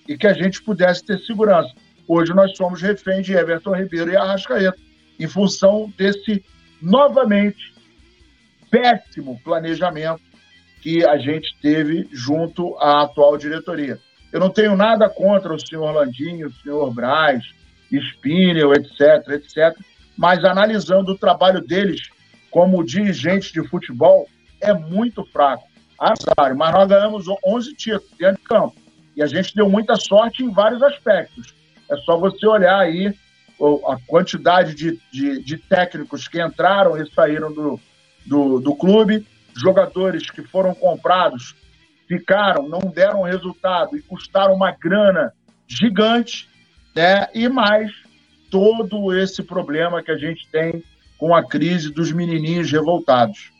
e que a gente pudesse ter segurança. Hoje nós somos reféns de Everton Ribeiro e Arrascaeta, em função desse, novamente, péssimo planejamento que a gente teve junto à atual diretoria. Eu não tenho nada contra o senhor Landinho, o senhor Braz, Spinel, etc, etc, mas analisando o trabalho deles como dirigentes de futebol, é muito fraco. Azar, mas nós ganhamos 11 títulos dentro de campo. E a gente deu muita sorte em vários aspectos. É só você olhar aí a quantidade de, de, de técnicos que entraram e saíram do, do, do clube, jogadores que foram comprados ficaram, não deram resultado e custaram uma grana gigante, né? E mais todo esse problema que a gente tem com a crise dos menininhos revoltados.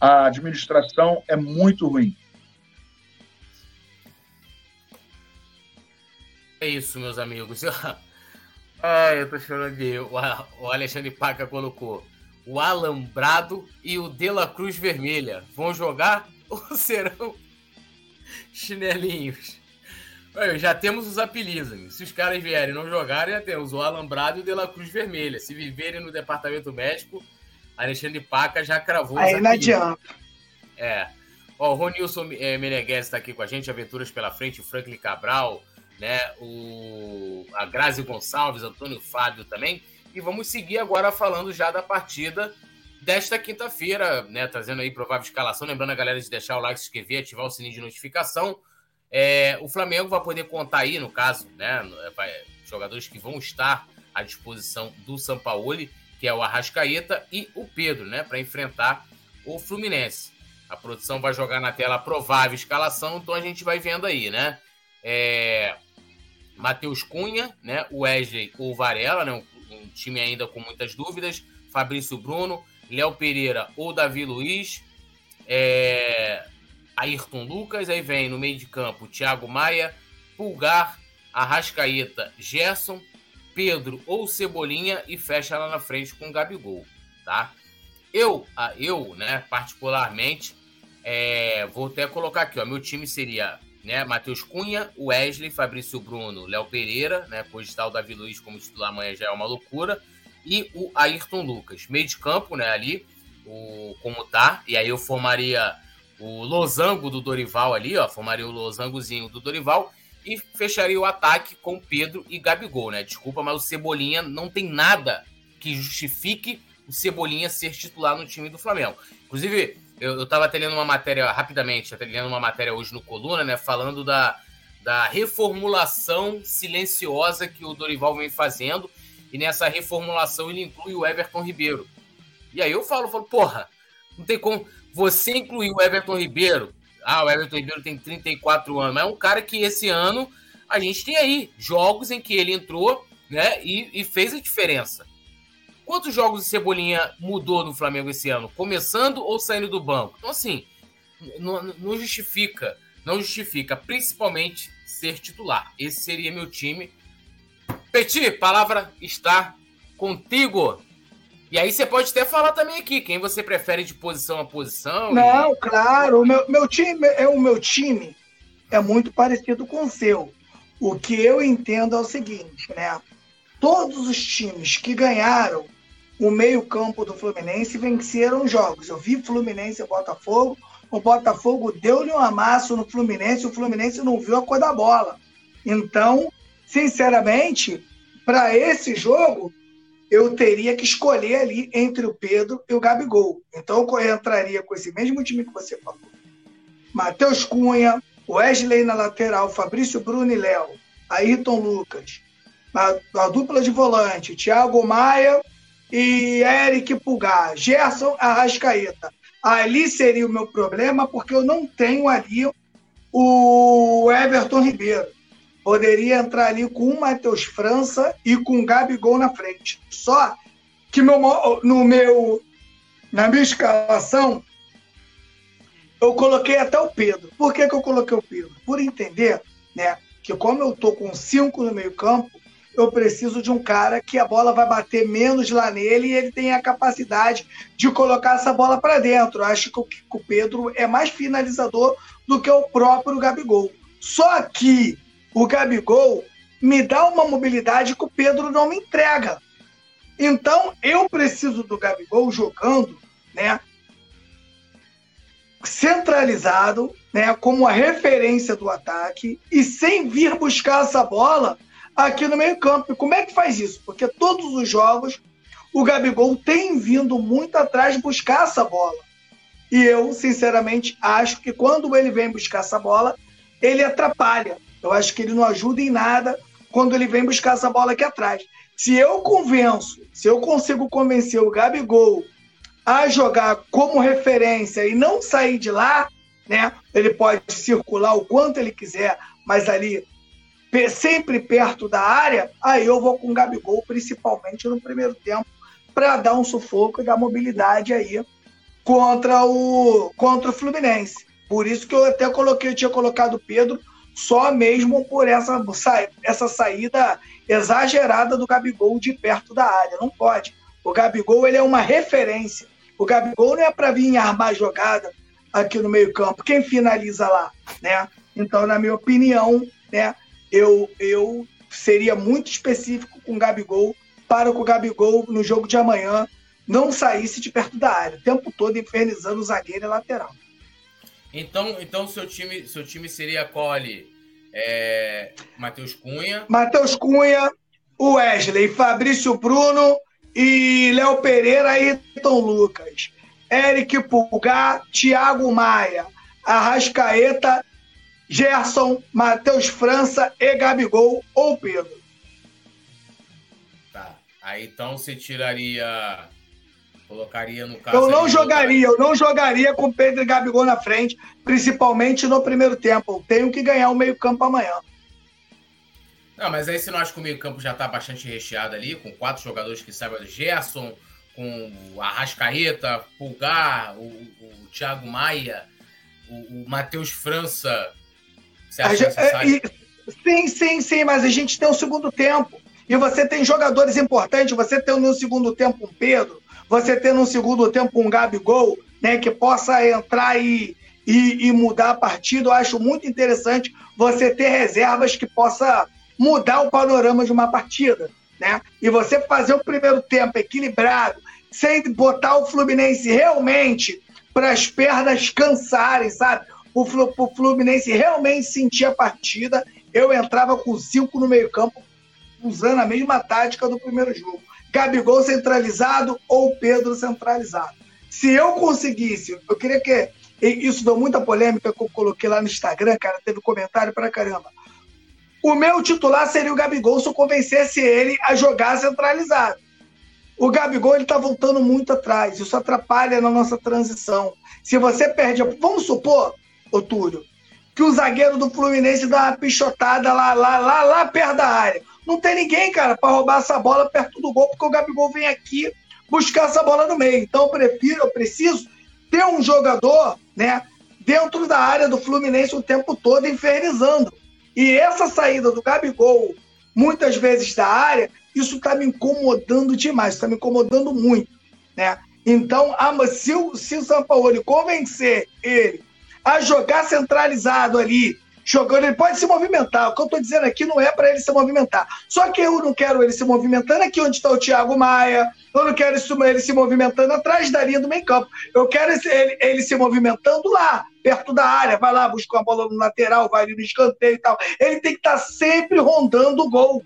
A administração é muito ruim. É isso, meus amigos. Ai, eu tô chorando de. O Alexandre Paca colocou o Alambrado e o De La Cruz Vermelha. Vão jogar ou serão chinelinhos? já temos os apelidos. Se os caras vierem não jogarem, já temos o Alambrado e o De La Cruz Vermelha. Se viverem no departamento médico, Alexandre Paca já cravou Aí não adianta. É. Ó, o Ronilson é, Meneghes está aqui com a gente, Aventuras pela Frente, o Franklin Cabral, né? O, a Grazi Gonçalves, Antônio Fábio também. E vamos seguir agora falando já da partida desta quinta-feira, né? Trazendo aí provável escalação. Lembrando a galera de deixar o like, se inscrever, ativar o sininho de notificação. É, o Flamengo vai poder contar aí, no caso, né? Jogadores que vão estar à disposição do Sampaoli, que é o Arrascaeta e o Pedro, né? Para enfrentar o Fluminense. A produção vai jogar na tela a provável escalação, então a gente vai vendo aí, né? É, Matheus Cunha, né? Wesley ou Varela, né? Um, um, time ainda com muitas dúvidas. Fabrício Bruno, Léo Pereira ou Davi Luiz. É, Ayrton Lucas, aí vem no meio de campo Thiago Maia, Pulgar, Arrascaeta, Gerson, Pedro ou Cebolinha e fecha lá na frente com Gabigol, tá? Eu, eu, né, particularmente, é, vou até colocar aqui, ó, meu time seria né? Matheus Cunha, Wesley, Fabrício Bruno, Léo Pereira, né? Está o Davi Luiz como titular amanhã já é uma loucura. E o Ayrton Lucas. Meio de campo, né? Ali, o, como tá. E aí eu formaria o losango do Dorival ali, ó. Formaria o losangozinho do Dorival. E fecharia o ataque com Pedro e Gabigol, né? Desculpa, mas o Cebolinha não tem nada que justifique o Cebolinha ser titular no time do Flamengo. Inclusive, eu, eu tava até lendo uma matéria, rapidamente, até lendo uma matéria hoje no Coluna, né? Falando da, da reformulação silenciosa que o Dorival vem fazendo. E nessa reformulação ele inclui o Everton Ribeiro. E aí eu falo, falo, porra, não tem como. Você incluir o Everton Ribeiro. Ah, o Everton Ribeiro tem 34 anos, mas é um cara que esse ano a gente tem aí jogos em que ele entrou né, e, e fez a diferença. Quantos jogos de Cebolinha mudou no Flamengo esse ano? Começando ou saindo do banco? Então, assim, não, não justifica, não justifica, principalmente ser titular. Esse seria meu time. Petit, palavra está contigo. E aí você pode até falar também aqui, quem você prefere de posição a posição. Não, e... claro, o meu, meu time é o meu time é muito parecido com o seu. O que eu entendo é o seguinte, né? Todos os times que ganharam o meio-campo do Fluminense venceram jogos. Eu vi Fluminense e Botafogo. O Botafogo deu-lhe um amasso no Fluminense, o Fluminense não viu a cor da bola. Então, sinceramente, para esse jogo, eu teria que escolher ali entre o Pedro e o Gabigol. Então, eu entraria com esse mesmo time que você falou. Matheus Cunha, Wesley na lateral, Fabrício Bruno e Léo, Ayrton Lucas, a, a dupla de volante, Thiago Maia e Eric Pulgar, Gerson Arrascaeta. Ali seria o meu problema, porque eu não tenho ali o Everton Ribeiro. Poderia entrar ali com o Matheus França e com o Gabigol na frente. Só que meu, no meu, na minha escalação, eu coloquei até o Pedro. Por que, que eu coloquei o Pedro? Por entender né, que como eu estou com cinco no meio campo, eu preciso de um cara que a bola vai bater menos lá nele e ele tem a capacidade de colocar essa bola para dentro. Acho que o Pedro é mais finalizador do que o próprio Gabigol. Só que o Gabigol me dá uma mobilidade que o Pedro não me entrega. Então eu preciso do Gabigol jogando, né? Centralizado, né, como a referência do ataque e sem vir buscar essa bola aqui no meio-campo. Como é que faz isso? Porque todos os jogos o Gabigol tem vindo muito atrás buscar essa bola. E eu, sinceramente, acho que quando ele vem buscar essa bola, ele atrapalha. Eu acho que ele não ajuda em nada quando ele vem buscar essa bola aqui atrás. Se eu convenço, se eu consigo convencer o Gabigol a jogar como referência e não sair de lá, né? Ele pode circular o quanto ele quiser, mas ali sempre perto da área, aí eu vou com o Gabigol, principalmente no primeiro tempo, para dar um sufoco e dar mobilidade aí contra o, contra o Fluminense. Por isso que eu até coloquei, eu tinha colocado o Pedro só mesmo por essa, essa saída exagerada do Gabigol de perto da área. Não pode. O Gabigol ele é uma referência. O Gabigol não é para vir armar jogada aqui no meio-campo. Quem finaliza lá, né? Então, na minha opinião, né, eu, eu seria muito específico com o Gabigol para que o Gabigol, no jogo de amanhã, não saísse de perto da área, o tempo todo infernizando o zagueiro e lateral. Então, então seu time, seu time seria qual ali? É, Matheus Cunha. Matheus Cunha, Wesley, Fabrício Bruno e Léo Pereira e Ayrton Lucas. Eric Pulgar, Thiago Maia, Arrascaeta, Gerson, Matheus França e Gabigol ou Pedro. Tá. Aí então você tiraria Colocaria no caso. Eu não jogaria, eu não jogaria com Pedro e Gabigol na frente, principalmente no primeiro tempo. Eu tenho que ganhar o meio-campo amanhã. Não, mas aí você não acha que o meio-campo já está bastante recheado ali, com quatro jogadores que saibam do Gerson, com o Arrascaeta, Pulgar, o, o Thiago Maia, o, o Matheus França. Você acha é, Sim, sim, sim, mas a gente tem o um segundo tempo. E você tem jogadores importantes, você tem no segundo tempo um Pedro, você ter no segundo tempo um Gabigol, né, que possa entrar e, e, e, mudar a partida, eu acho muito interessante você ter reservas que possa mudar o panorama de uma partida, né? E você fazer o primeiro tempo equilibrado, sem botar o Fluminense realmente para as pernas cansarem, sabe? O, o Fluminense realmente sentir a partida, eu entrava com cinco no meio campo, usando a mesma tática do primeiro jogo. Gabigol centralizado ou Pedro centralizado. Se eu conseguisse, eu queria que. Isso deu muita polêmica que eu coloquei lá no Instagram, cara, teve comentário pra caramba. O meu titular seria o Gabigol se eu convencesse ele a jogar centralizado. O Gabigol ele tá voltando muito atrás, isso atrapalha na nossa transição. Se você perde, vamos supor, ô Túlio, que o zagueiro do Fluminense dá uma pichotada lá, lá, lá, lá perto da área. Não tem ninguém, cara, para roubar essa bola perto do gol, porque o Gabigol vem aqui buscar essa bola no meio. Então eu prefiro, eu preciso ter um jogador, né, dentro da área do Fluminense o tempo todo infernizando. E essa saída do Gabigol, muitas vezes da área, isso está me incomodando demais, está me incomodando muito, né? Então, se o, se o São Paulo convencer ele a jogar centralizado ali, jogando, ele pode se movimentar. O que eu estou dizendo aqui não é para ele se movimentar. Só que eu não quero ele se movimentando aqui onde está o Thiago Maia, eu não quero ele se movimentando atrás da linha do meio campo. Eu quero ele, ele se movimentando lá, perto da área. Vai lá, busca uma bola no lateral, vai ali no escanteio e tal. Ele tem que estar tá sempre rondando o gol.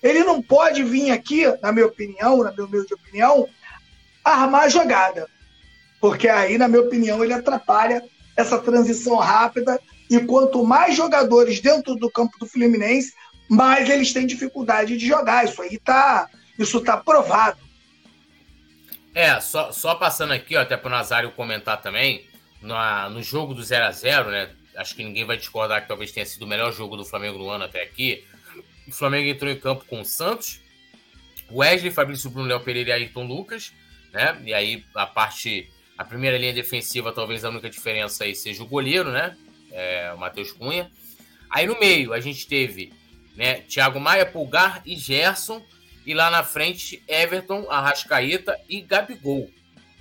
Ele não pode vir aqui, na minha opinião, na minha humilde opinião, armar a jogada. Porque aí, na minha opinião, ele atrapalha essa transição rápida e quanto mais jogadores dentro do campo do Fluminense, mais eles têm dificuldade de jogar. Isso aí tá, isso tá provado. É, só, só passando aqui, ó, até para o Nazário comentar também, na, no jogo do 0 a 0 né? Acho que ninguém vai discordar que talvez tenha sido o melhor jogo do Flamengo no ano até aqui. O Flamengo entrou em campo com o Santos, Wesley, Fabrício Bruno, Léo Pereira e Ayrton Lucas, né? E aí a parte, a primeira linha defensiva, talvez a única diferença aí seja o goleiro, né? É, o Matheus Cunha. Aí no meio a gente teve né, Thiago Maia, Pulgar e Gerson. E lá na frente, Everton, Arrascaeta e Gabigol.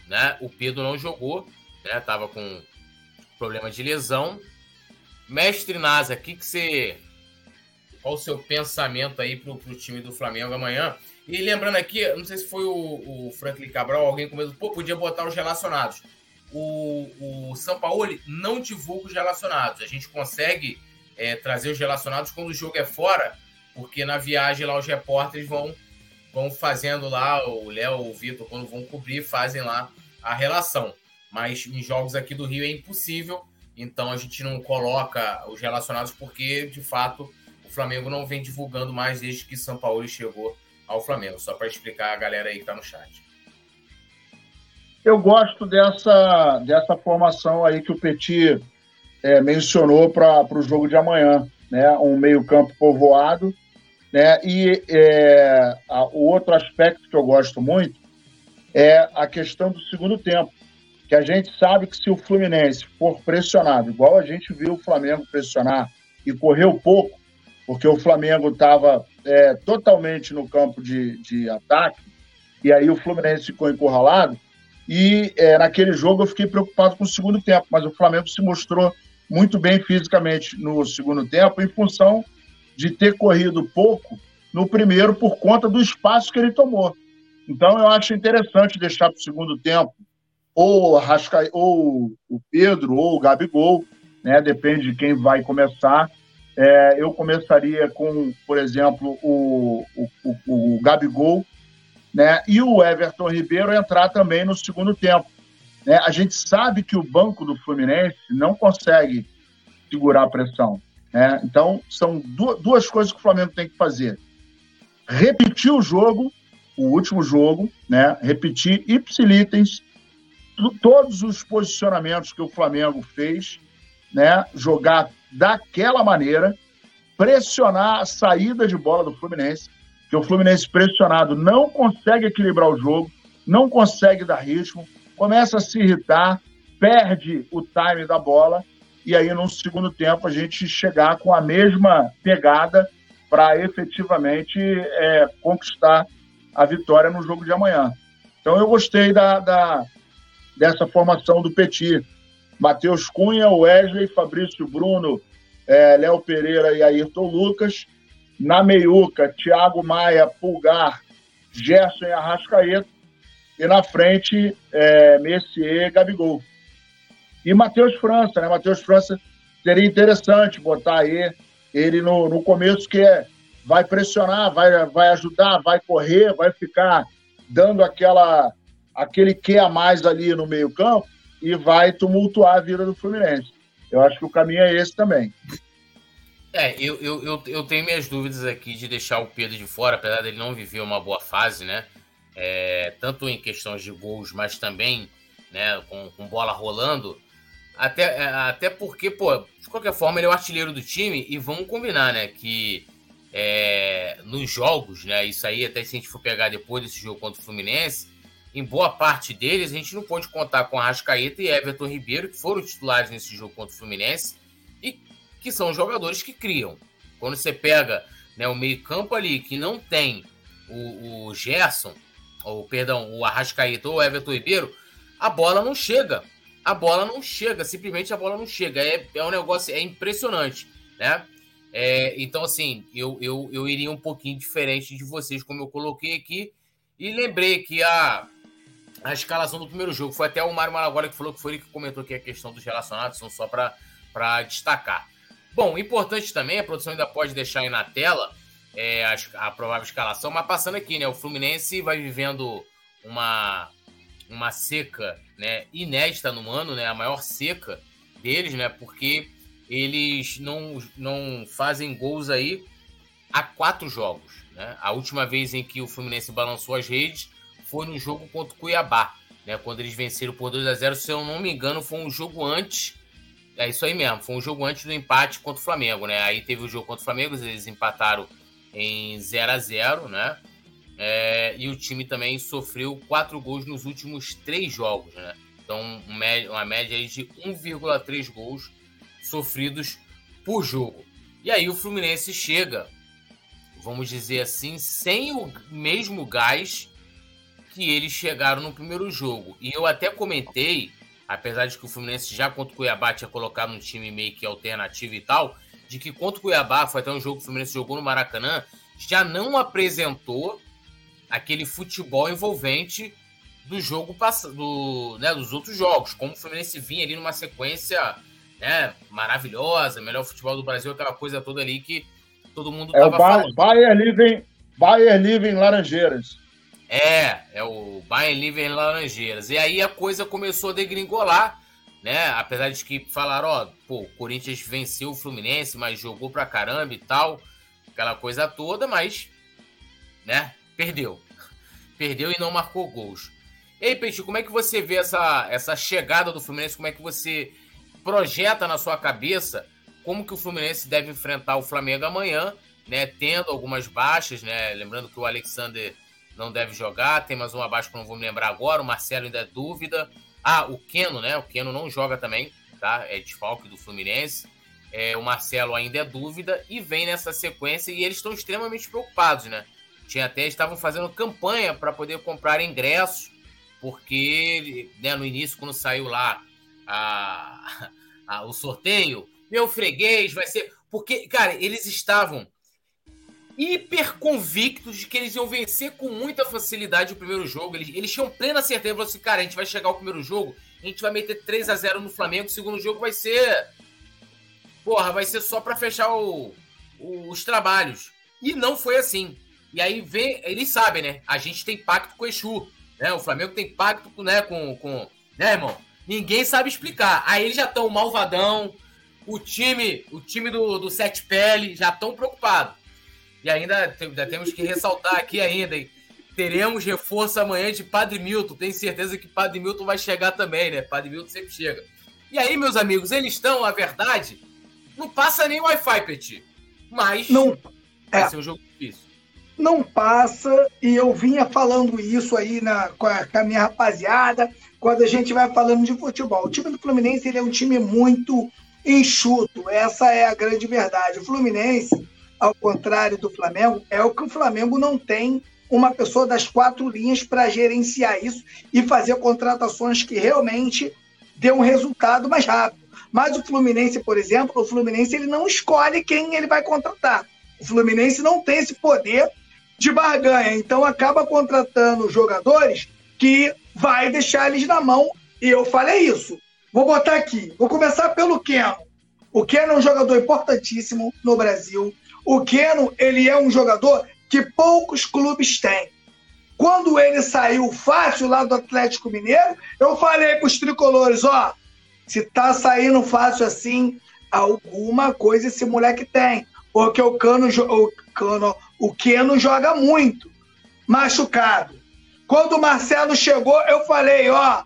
Né? O Pedro não jogou, né? Tava com problema de lesão. Mestre Nasa, que que você. Qual o seu pensamento aí pro, pro time do Flamengo amanhã? E lembrando aqui, não sei se foi o, o Franklin Cabral, alguém comentou, pô, podia botar os relacionados o, o São Paulo não divulga os relacionados. A gente consegue é, trazer os relacionados quando o jogo é fora, porque na viagem lá os repórteres vão, vão fazendo lá, o Léo, o Vitor, quando vão cobrir, fazem lá a relação. Mas em jogos aqui do Rio é impossível, então a gente não coloca os relacionados porque, de fato, o Flamengo não vem divulgando mais desde que São Paulo chegou ao Flamengo. Só para explicar a galera aí que está no chat eu gosto dessa, dessa formação aí que o Petit é, mencionou para o jogo de amanhã, né? Um meio-campo povoado, né? E é, a, o outro aspecto que eu gosto muito é a questão do segundo tempo. Que a gente sabe que se o Fluminense for pressionado, igual a gente viu o Flamengo pressionar e correu pouco, porque o Flamengo estava é, totalmente no campo de, de ataque, e aí o Fluminense ficou encurralado. E é, naquele jogo eu fiquei preocupado com o segundo tempo, mas o Flamengo se mostrou muito bem fisicamente no segundo tempo, em função de ter corrido pouco no primeiro por conta do espaço que ele tomou. Então eu acho interessante deixar para o segundo tempo ou, Rasca, ou o Pedro ou o Gabigol, né? depende de quem vai começar. É, eu começaria com, por exemplo, o, o, o, o Gabigol né? e o Everton Ribeiro entrar também no segundo tempo. Né? A gente sabe que o banco do Fluminense não consegue segurar a pressão. Né? Então, são duas coisas que o Flamengo tem que fazer. Repetir o jogo, o último jogo, né? repetir ipsilitens todos os posicionamentos que o Flamengo fez, né? jogar daquela maneira, pressionar a saída de bola do Fluminense, que o Fluminense pressionado não consegue equilibrar o jogo, não consegue dar ritmo, começa a se irritar, perde o time da bola e aí no segundo tempo a gente chegar com a mesma pegada para efetivamente é, conquistar a vitória no jogo de amanhã. Então eu gostei da, da dessa formação do Petit. Matheus Cunha, Wesley, Fabrício Bruno, é, Léo Pereira e Ayrton Lucas. Na meiuca, Thiago Maia, Pulgar, Gerson e Arrascaeta. E na frente, é, Messier Gabigol. E Matheus França, né? Matheus França seria interessante botar aí ele no, no começo, que é, vai pressionar, vai, vai ajudar, vai correr, vai ficar dando aquela aquele que a mais ali no meio-campo e vai tumultuar a vida do Fluminense. Eu acho que o caminho é esse também. É, eu, eu, eu, eu, tenho minhas dúvidas aqui de deixar o Pedro de fora, apesar dele não viver uma boa fase, né? É, tanto em questões de gols, mas também né, com, com bola rolando. Até, é, até porque, pô, de qualquer forma, ele é o artilheiro do time e vamos combinar, né? Que é, nos jogos, né? Isso aí, até se a gente for pegar depois desse jogo contra o Fluminense, em boa parte deles, a gente não pode contar com Arrascaeta e Everton Ribeiro, que foram titulares nesse jogo contra o Fluminense, que são jogadores que criam. Quando você pega né, o meio-campo ali, que não tem o, o Gerson, ou perdão, o Arrascaeta ou o Everton Ribeiro, a bola não chega. A bola não chega, simplesmente a bola não chega. É, é um negócio, é impressionante, né? É, então, assim, eu, eu, eu iria um pouquinho diferente de vocês, como eu coloquei aqui, e lembrei que a, a escalação do primeiro jogo. Foi até o Mário Malagora que falou que foi ele que comentou aqui a questão dos relacionados, são só para destacar. Bom, importante também, a produção ainda pode deixar aí na tela é, a, a, provável escalação, mas passando aqui, né? O Fluminense vai vivendo uma, uma seca né, inédita no ano, né? A maior seca deles, né? Porque eles não, não fazem gols aí há quatro jogos. Né? A última vez em que o Fluminense balançou as redes foi no jogo contra o Cuiabá, né? Quando eles venceram por 2 a 0 se eu não me engano, foi um jogo antes. É isso aí mesmo, foi um jogo antes do empate contra o Flamengo, né? Aí teve o jogo contra o Flamengo, eles empataram em 0 a 0 né? É, e o time também sofreu quatro gols nos últimos três jogos, né? Então, uma média de 1,3 gols sofridos por jogo. E aí o Fluminense chega, vamos dizer assim, sem o mesmo gás que eles chegaram no primeiro jogo. E eu até comentei, apesar de que o Fluminense já contra o Cuiabá tinha colocado um time meio que alternativo e tal, de que contra o Cuiabá, foi até um jogo que o Fluminense jogou no Maracanã, já não apresentou aquele futebol envolvente do jogo do, né, dos outros jogos, como o Fluminense vinha ali numa sequência né, maravilhosa, melhor futebol do Brasil, aquela coisa toda ali que todo mundo é tava o ba falando. Bayern Living, Living Laranjeiras. É, é o Bayern Living Laranjeiras. E aí a coisa começou a degringolar, né? Apesar de que falaram, ó, pô, o Corinthians venceu o Fluminense, mas jogou pra caramba e tal, aquela coisa toda, mas, né, perdeu. Perdeu e não marcou gols. Ei, Peixe, como é que você vê essa, essa chegada do Fluminense? Como é que você projeta na sua cabeça como que o Fluminense deve enfrentar o Flamengo amanhã, né? Tendo algumas baixas, né? Lembrando que o Alexander não deve jogar. Tem mais um abaixo que eu não vou me lembrar agora. O Marcelo ainda é dúvida. Ah, o Keno, né? O Keno não joga também, tá? É desfalque do Fluminense. É, o Marcelo ainda é dúvida e vem nessa sequência e eles estão extremamente preocupados, né? Tinha até estavam fazendo campanha para poder comprar ingressos, porque né, no início, quando saiu lá a, a, o sorteio, meu freguês vai ser. Porque, cara, eles estavam hiper convictos de que eles iam vencer com muita facilidade o primeiro jogo. Eles, eles tinham plena certeza, falaram assim, cara, a gente vai chegar ao primeiro jogo, a gente vai meter 3 a 0 no Flamengo, o segundo jogo vai ser. Porra, vai ser só para fechar o, o, os trabalhos. E não foi assim. E aí vem, eles sabem, né? A gente tem pacto com o Exu. Né? O Flamengo tem pacto né, com, com. Né, irmão? Ninguém sabe explicar. Aí eles já estão malvadão. O time, o time do, do Sete Pele já estão preocupados. E ainda, ainda temos que ressaltar aqui ainda, hein? Teremos reforço amanhã de Padre Milton. Tenho certeza que Padre Milton vai chegar também, né? Padre Milton sempre chega. E aí, meus amigos, eles estão, a verdade, não passa nem Wi-Fi, Petit. Mas não, vai é. ser um jogo difícil não passa, e eu vinha falando isso aí na, com, a, com a minha rapaziada, quando a gente vai falando de futebol. O time do Fluminense ele é um time muito enxuto, essa é a grande verdade. O Fluminense, ao contrário do Flamengo, é o que o Flamengo não tem uma pessoa das quatro linhas para gerenciar isso e fazer contratações que realmente dê um resultado mais rápido. Mas o Fluminense, por exemplo, o Fluminense ele não escolhe quem ele vai contratar. O Fluminense não tem esse poder de barganha. Então acaba contratando jogadores que vai deixar eles na mão. E eu falei isso. Vou botar aqui. Vou começar pelo Keno. O Keno é um jogador importantíssimo no Brasil. O Keno, ele é um jogador que poucos clubes têm. Quando ele saiu fácil lá do Atlético Mineiro, eu falei para os tricolores, ó, se tá saindo fácil assim, alguma coisa esse moleque tem. Porque o Cano, o Cano, o Keno joga muito, machucado. Quando o Marcelo chegou, eu falei, ó,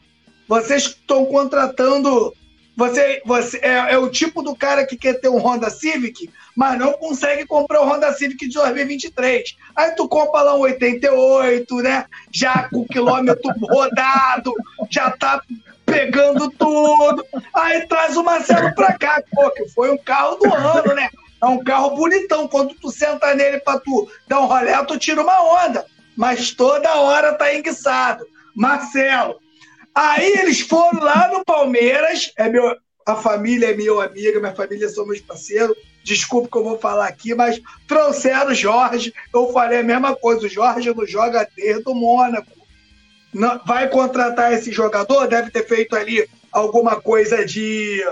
vocês estão contratando. Você, você é, é, o tipo do cara que quer ter um Honda Civic, mas não consegue comprar o Honda Civic de 2023. Aí tu compra lá um 88, né? Já com quilômetro rodado, já tá pegando tudo. Aí traz o Marcelo pra cá, pô, que foi um carro do ano, né? É um carro bonitão. Quando tu senta nele pra tu dar um rolé, tu tira uma onda. Mas toda hora tá enguiçado. Marcelo. Aí eles foram lá no Palmeiras. É meu, a família é minha amiga, minha família são meus parceiros. Desculpa que eu vou falar aqui, mas trouxeram o Jorge. Eu falei a mesma coisa. O Jorge não joga desde o Mônaco. Não, vai contratar esse jogador? Deve ter feito ali alguma coisa de.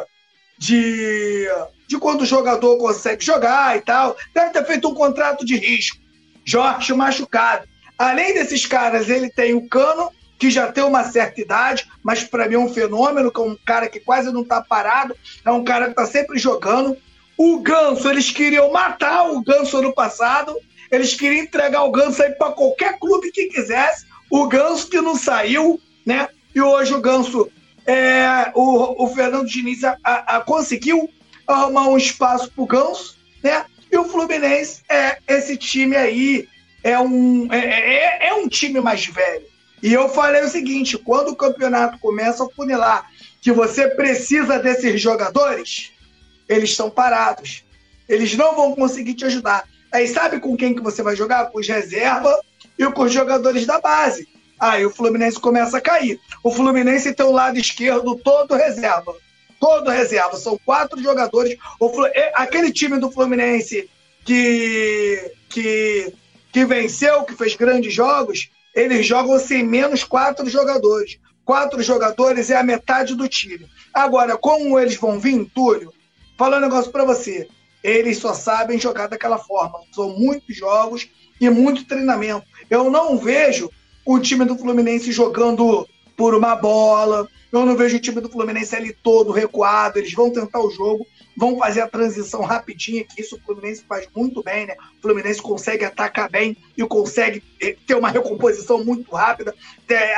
de de quando o jogador consegue jogar e tal. Deve ter feito um contrato de risco. Jorge machucado. Além desses caras, ele tem o Cano, que já tem uma certa idade, mas para mim é um fenômeno, que é um cara que quase não está parado, é um cara que está sempre jogando. O Ganso, eles queriam matar o Ganso ano passado, eles queriam entregar o Ganso aí para qualquer clube que quisesse. O Ganso que não saiu, né? E hoje o Ganso, é, o, o Fernando Diniz a, a, a conseguiu arrumar um espaço pro Ganso, né? E o Fluminense é esse time aí, é um, é, é, é um time mais velho. E eu falei o seguinte: quando o campeonato começa a funilar, que você precisa desses jogadores, eles estão parados. Eles não vão conseguir te ajudar. Aí sabe com quem que você vai jogar? Com os reserva e com os jogadores da base. Aí o Fluminense começa a cair. O Fluminense tem o lado esquerdo todo reserva todo reserva. São quatro jogadores. Aquele time do Fluminense que, que, que venceu, que fez grandes jogos, eles jogam sem menos quatro jogadores. Quatro jogadores é a metade do time. Agora, como eles vão vir, Túlio, falando um negócio para você. Eles só sabem jogar daquela forma. São muitos jogos e muito treinamento. Eu não vejo o time do Fluminense jogando por uma bola, eu não vejo o time do Fluminense ali todo recuado. Eles vão tentar o jogo, vão fazer a transição rapidinha, que isso o Fluminense faz muito bem, né? O Fluminense consegue atacar bem e consegue eh, ter uma recomposição muito rápida.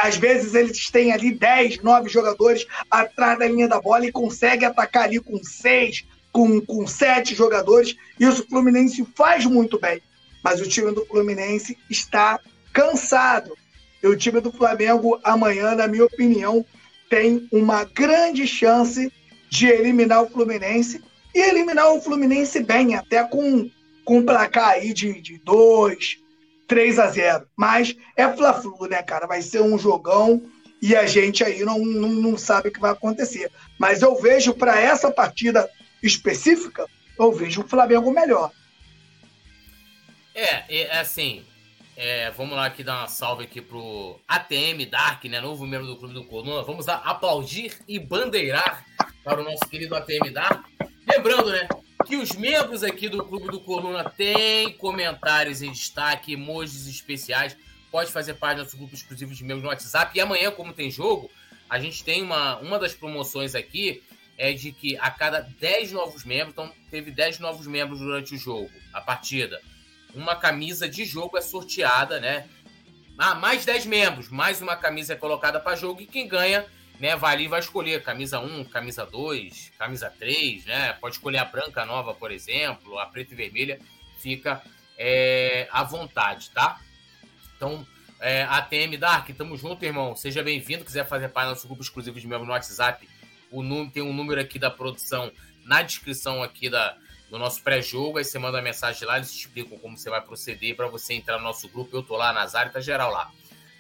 Às vezes eles têm ali 10, 9 jogadores atrás da linha da bola e consegue atacar ali com 6, com, com 7 jogadores. Isso o Fluminense faz muito bem. Mas o time do Fluminense está cansado. E o time do Flamengo amanhã, na minha opinião, tem uma grande chance de eliminar o Fluminense e eliminar o Fluminense bem, até com, com um placar aí de, de 2, 3 a 0. Mas é Fla-Flu, né, cara? Vai ser um jogão e a gente aí não, não, não sabe o que vai acontecer. Mas eu vejo para essa partida específica, eu vejo o Flamengo melhor. É, é assim, é, vamos lá aqui dar uma salve aqui pro ATM Dark, né? Novo membro do Clube do Coluna. Vamos lá aplaudir e bandeirar para o nosso querido ATM Dark. Lembrando, né? Que os membros aqui do Clube do Coluna têm comentários em destaque, emojis especiais. Pode fazer parte do nosso grupo exclusivo de membros no WhatsApp. E amanhã, como tem jogo, a gente tem uma, uma das promoções aqui é de que a cada 10 novos membros, então teve 10 novos membros durante o jogo, a partida uma camisa de jogo é sorteada, né? Ah, mais 10 membros, mais uma camisa é colocada para jogo e quem ganha, né, vai ali vai escolher camisa 1, camisa 2, camisa 3, né? Pode escolher a branca nova, por exemplo, a preta e vermelha, fica é, à vontade, tá? Então, é, ATM Dark, tamo junto, irmão. Seja bem-vindo. Quiser fazer parte do nosso grupo exclusivo de membros no WhatsApp, o número, tem um número aqui da produção na descrição aqui da, no nosso pré-jogo, aí você manda uma mensagem lá, eles te explicam como você vai proceder para você entrar no nosso grupo. Eu tô lá, Nazário, tá geral lá.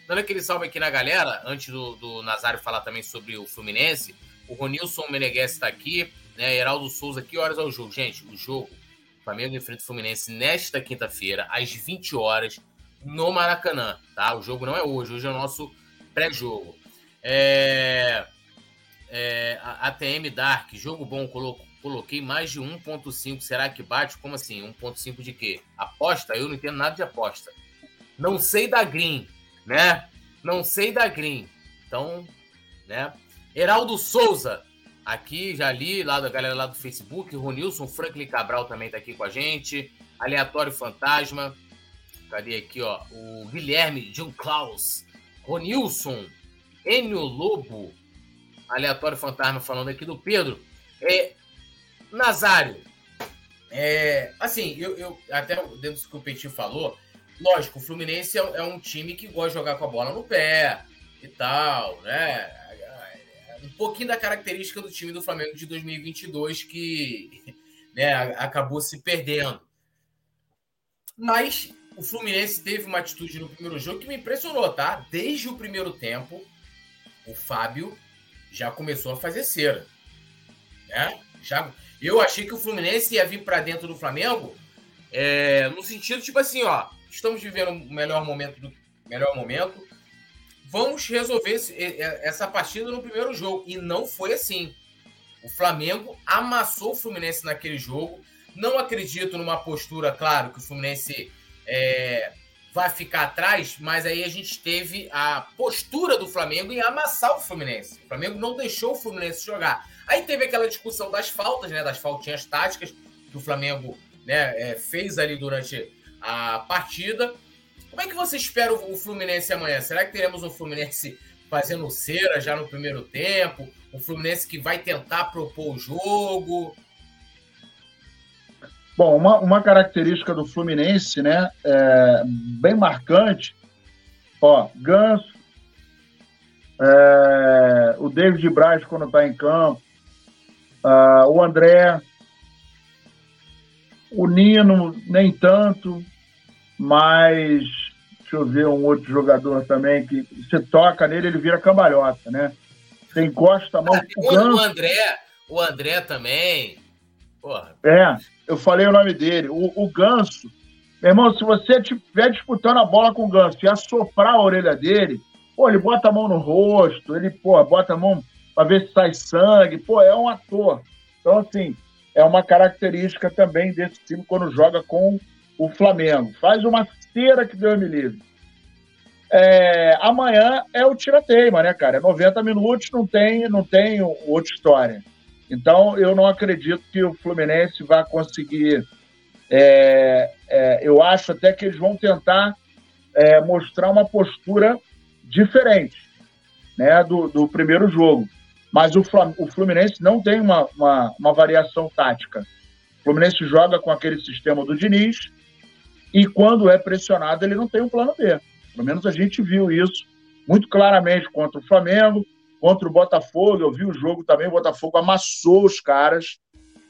Dando aquele salve aqui na galera, antes do, do Nazário falar também sobre o Fluminense, o Ronilson Meneghese está aqui, né? Heraldo Souza, que horas é o jogo? Gente, o jogo, Flamengo enfrenta o Fluminense nesta quinta-feira, às 20 horas, no Maracanã, tá? O jogo não é hoje, hoje é o nosso pré-jogo. É... É... ATM Dark, jogo bom, Coloquei mais de 1.5. Será que bate? Como assim? 1.5 de quê? Aposta? Eu não entendo nada de aposta. Não sei da Green, né? Não sei da Green. Então, né? Heraldo Souza, aqui, já li, lá da galera lá do Facebook. Ronilson Franklin Cabral também tá aqui com a gente. Aleatório Fantasma. Cadê aqui, ó? O Guilherme John Klaus. Ronilson. Enio Lobo. Aleatório Fantasma falando aqui do Pedro. É, Nazário, é, assim, eu, eu, até dentro do que o Petit falou, lógico, o Fluminense é, é, um time que gosta de jogar com a bola no pé e tal, né? Um pouquinho da característica do time do Flamengo de 2022 que né, acabou se perdendo. Mas o Fluminense teve uma atitude no primeiro jogo que me impressionou, tá? Desde o primeiro tempo, o Fábio já começou a fazer cera. Né? Já, eu achei que o Fluminense ia vir para dentro do Flamengo é, no sentido, tipo assim, ó, estamos vivendo o melhor momento do melhor momento. Vamos resolver esse, essa partida no primeiro jogo. E não foi assim. O Flamengo amassou o Fluminense naquele jogo. Não acredito numa postura, claro, que o Fluminense é, vai ficar atrás, mas aí a gente teve a postura do Flamengo em amassar o Fluminense. O Flamengo não deixou o Fluminense jogar. Aí teve aquela discussão das faltas, né? Das faltinhas táticas que o Flamengo né, é, fez ali durante a partida. Como é que você espera o Fluminense amanhã? Será que teremos um Fluminense fazendo cera já no primeiro tempo? Um Fluminense que vai tentar propor o jogo? Bom, uma, uma característica do Fluminense, né, é, bem marcante, ó, Ganso, é, o David Braz quando está em campo, Uh, o André, o Nino, nem tanto, mas deixa eu ver um outro jogador também que você toca nele, ele vira cambalhota, né? Você encosta a mão. Ah, o, André, o André também. Porra. É, eu falei o nome dele. O, o Ganso, meu irmão, se você estiver disputando a bola com o Ganso e assoprar a orelha dele, pô, ele bota a mão no rosto, ele, pô, bota a mão para ver se sai sangue. Pô, é um ator. Então, assim, é uma característica também desse time quando joga com o Flamengo. Faz uma cera que Deus me livre. É, amanhã é o tira-teima, né, cara? É 90 minutos, não tem, não tem outra história. Então, eu não acredito que o Fluminense vá conseguir. É, é, eu acho até que eles vão tentar é, mostrar uma postura diferente né, do, do primeiro jogo. Mas o Fluminense não tem uma, uma, uma variação tática. O Fluminense joga com aquele sistema do Diniz e quando é pressionado ele não tem um plano B. Pelo menos a gente viu isso muito claramente contra o Flamengo, contra o Botafogo. Eu vi o jogo também, o Botafogo amassou os caras.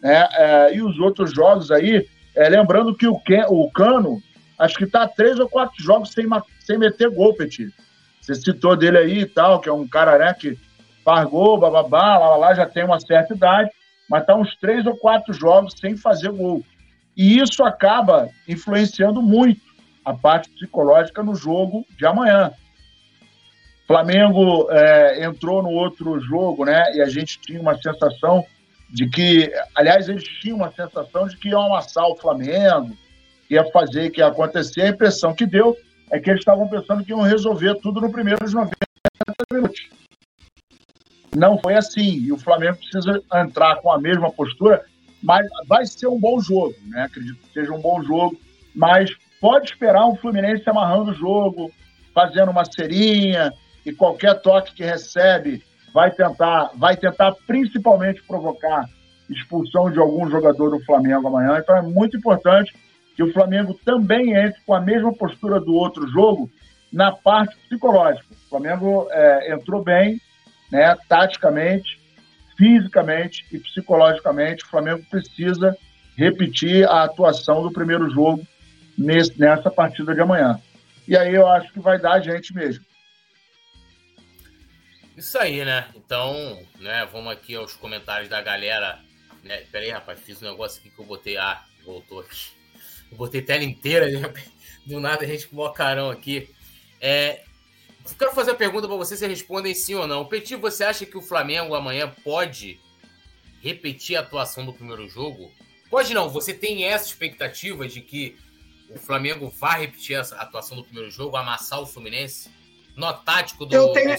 Né? É, e os outros jogos aí, é, lembrando que o, Ken, o Cano, acho que está três ou quatro jogos sem, sem meter gol, Petit. Você citou dele aí e tal, que é um cara né, que faz gol, bababá, lá, lá, lá, já tem uma certa idade, mas está uns três ou quatro jogos sem fazer gol. E isso acaba influenciando muito a parte psicológica no jogo de amanhã. Flamengo é, entrou no outro jogo, né? E a gente tinha uma sensação de que, aliás, eles tinham uma sensação de que iam amassar o Flamengo, ia fazer, que ia acontecer. A impressão que deu é que eles estavam pensando que iam resolver tudo no primeiro 90 minutos. Não foi assim. E o Flamengo precisa entrar com a mesma postura, mas vai ser um bom jogo, né? Acredito que seja um bom jogo, mas pode esperar um Fluminense amarrando o jogo, fazendo uma serinha, e qualquer toque que recebe vai tentar, vai tentar principalmente provocar expulsão de algum jogador do Flamengo amanhã. Então é muito importante que o Flamengo também entre com a mesma postura do outro jogo na parte psicológica. O Flamengo é, entrou bem, né, taticamente, fisicamente e psicologicamente. O Flamengo precisa repetir a atuação do primeiro jogo nesse, nessa partida de amanhã. E aí eu acho que vai dar a gente mesmo. Isso aí, né? Então, né, vamos aqui aos comentários da galera. Né? Pera aí, rapaz, fiz um negócio aqui que eu botei. Ah, voltou aqui. Eu botei tela inteira, né? do nada a gente com o carão aqui. É, quero fazer a pergunta para vocês, se respondem sim ou não. Petit, você acha que o Flamengo amanhã pode repetir a atuação do primeiro jogo? Pode não, você tem essa expectativa de que o Flamengo vá repetir a atuação do primeiro jogo, amassar o Fluminense? No tático do. Eu tenho,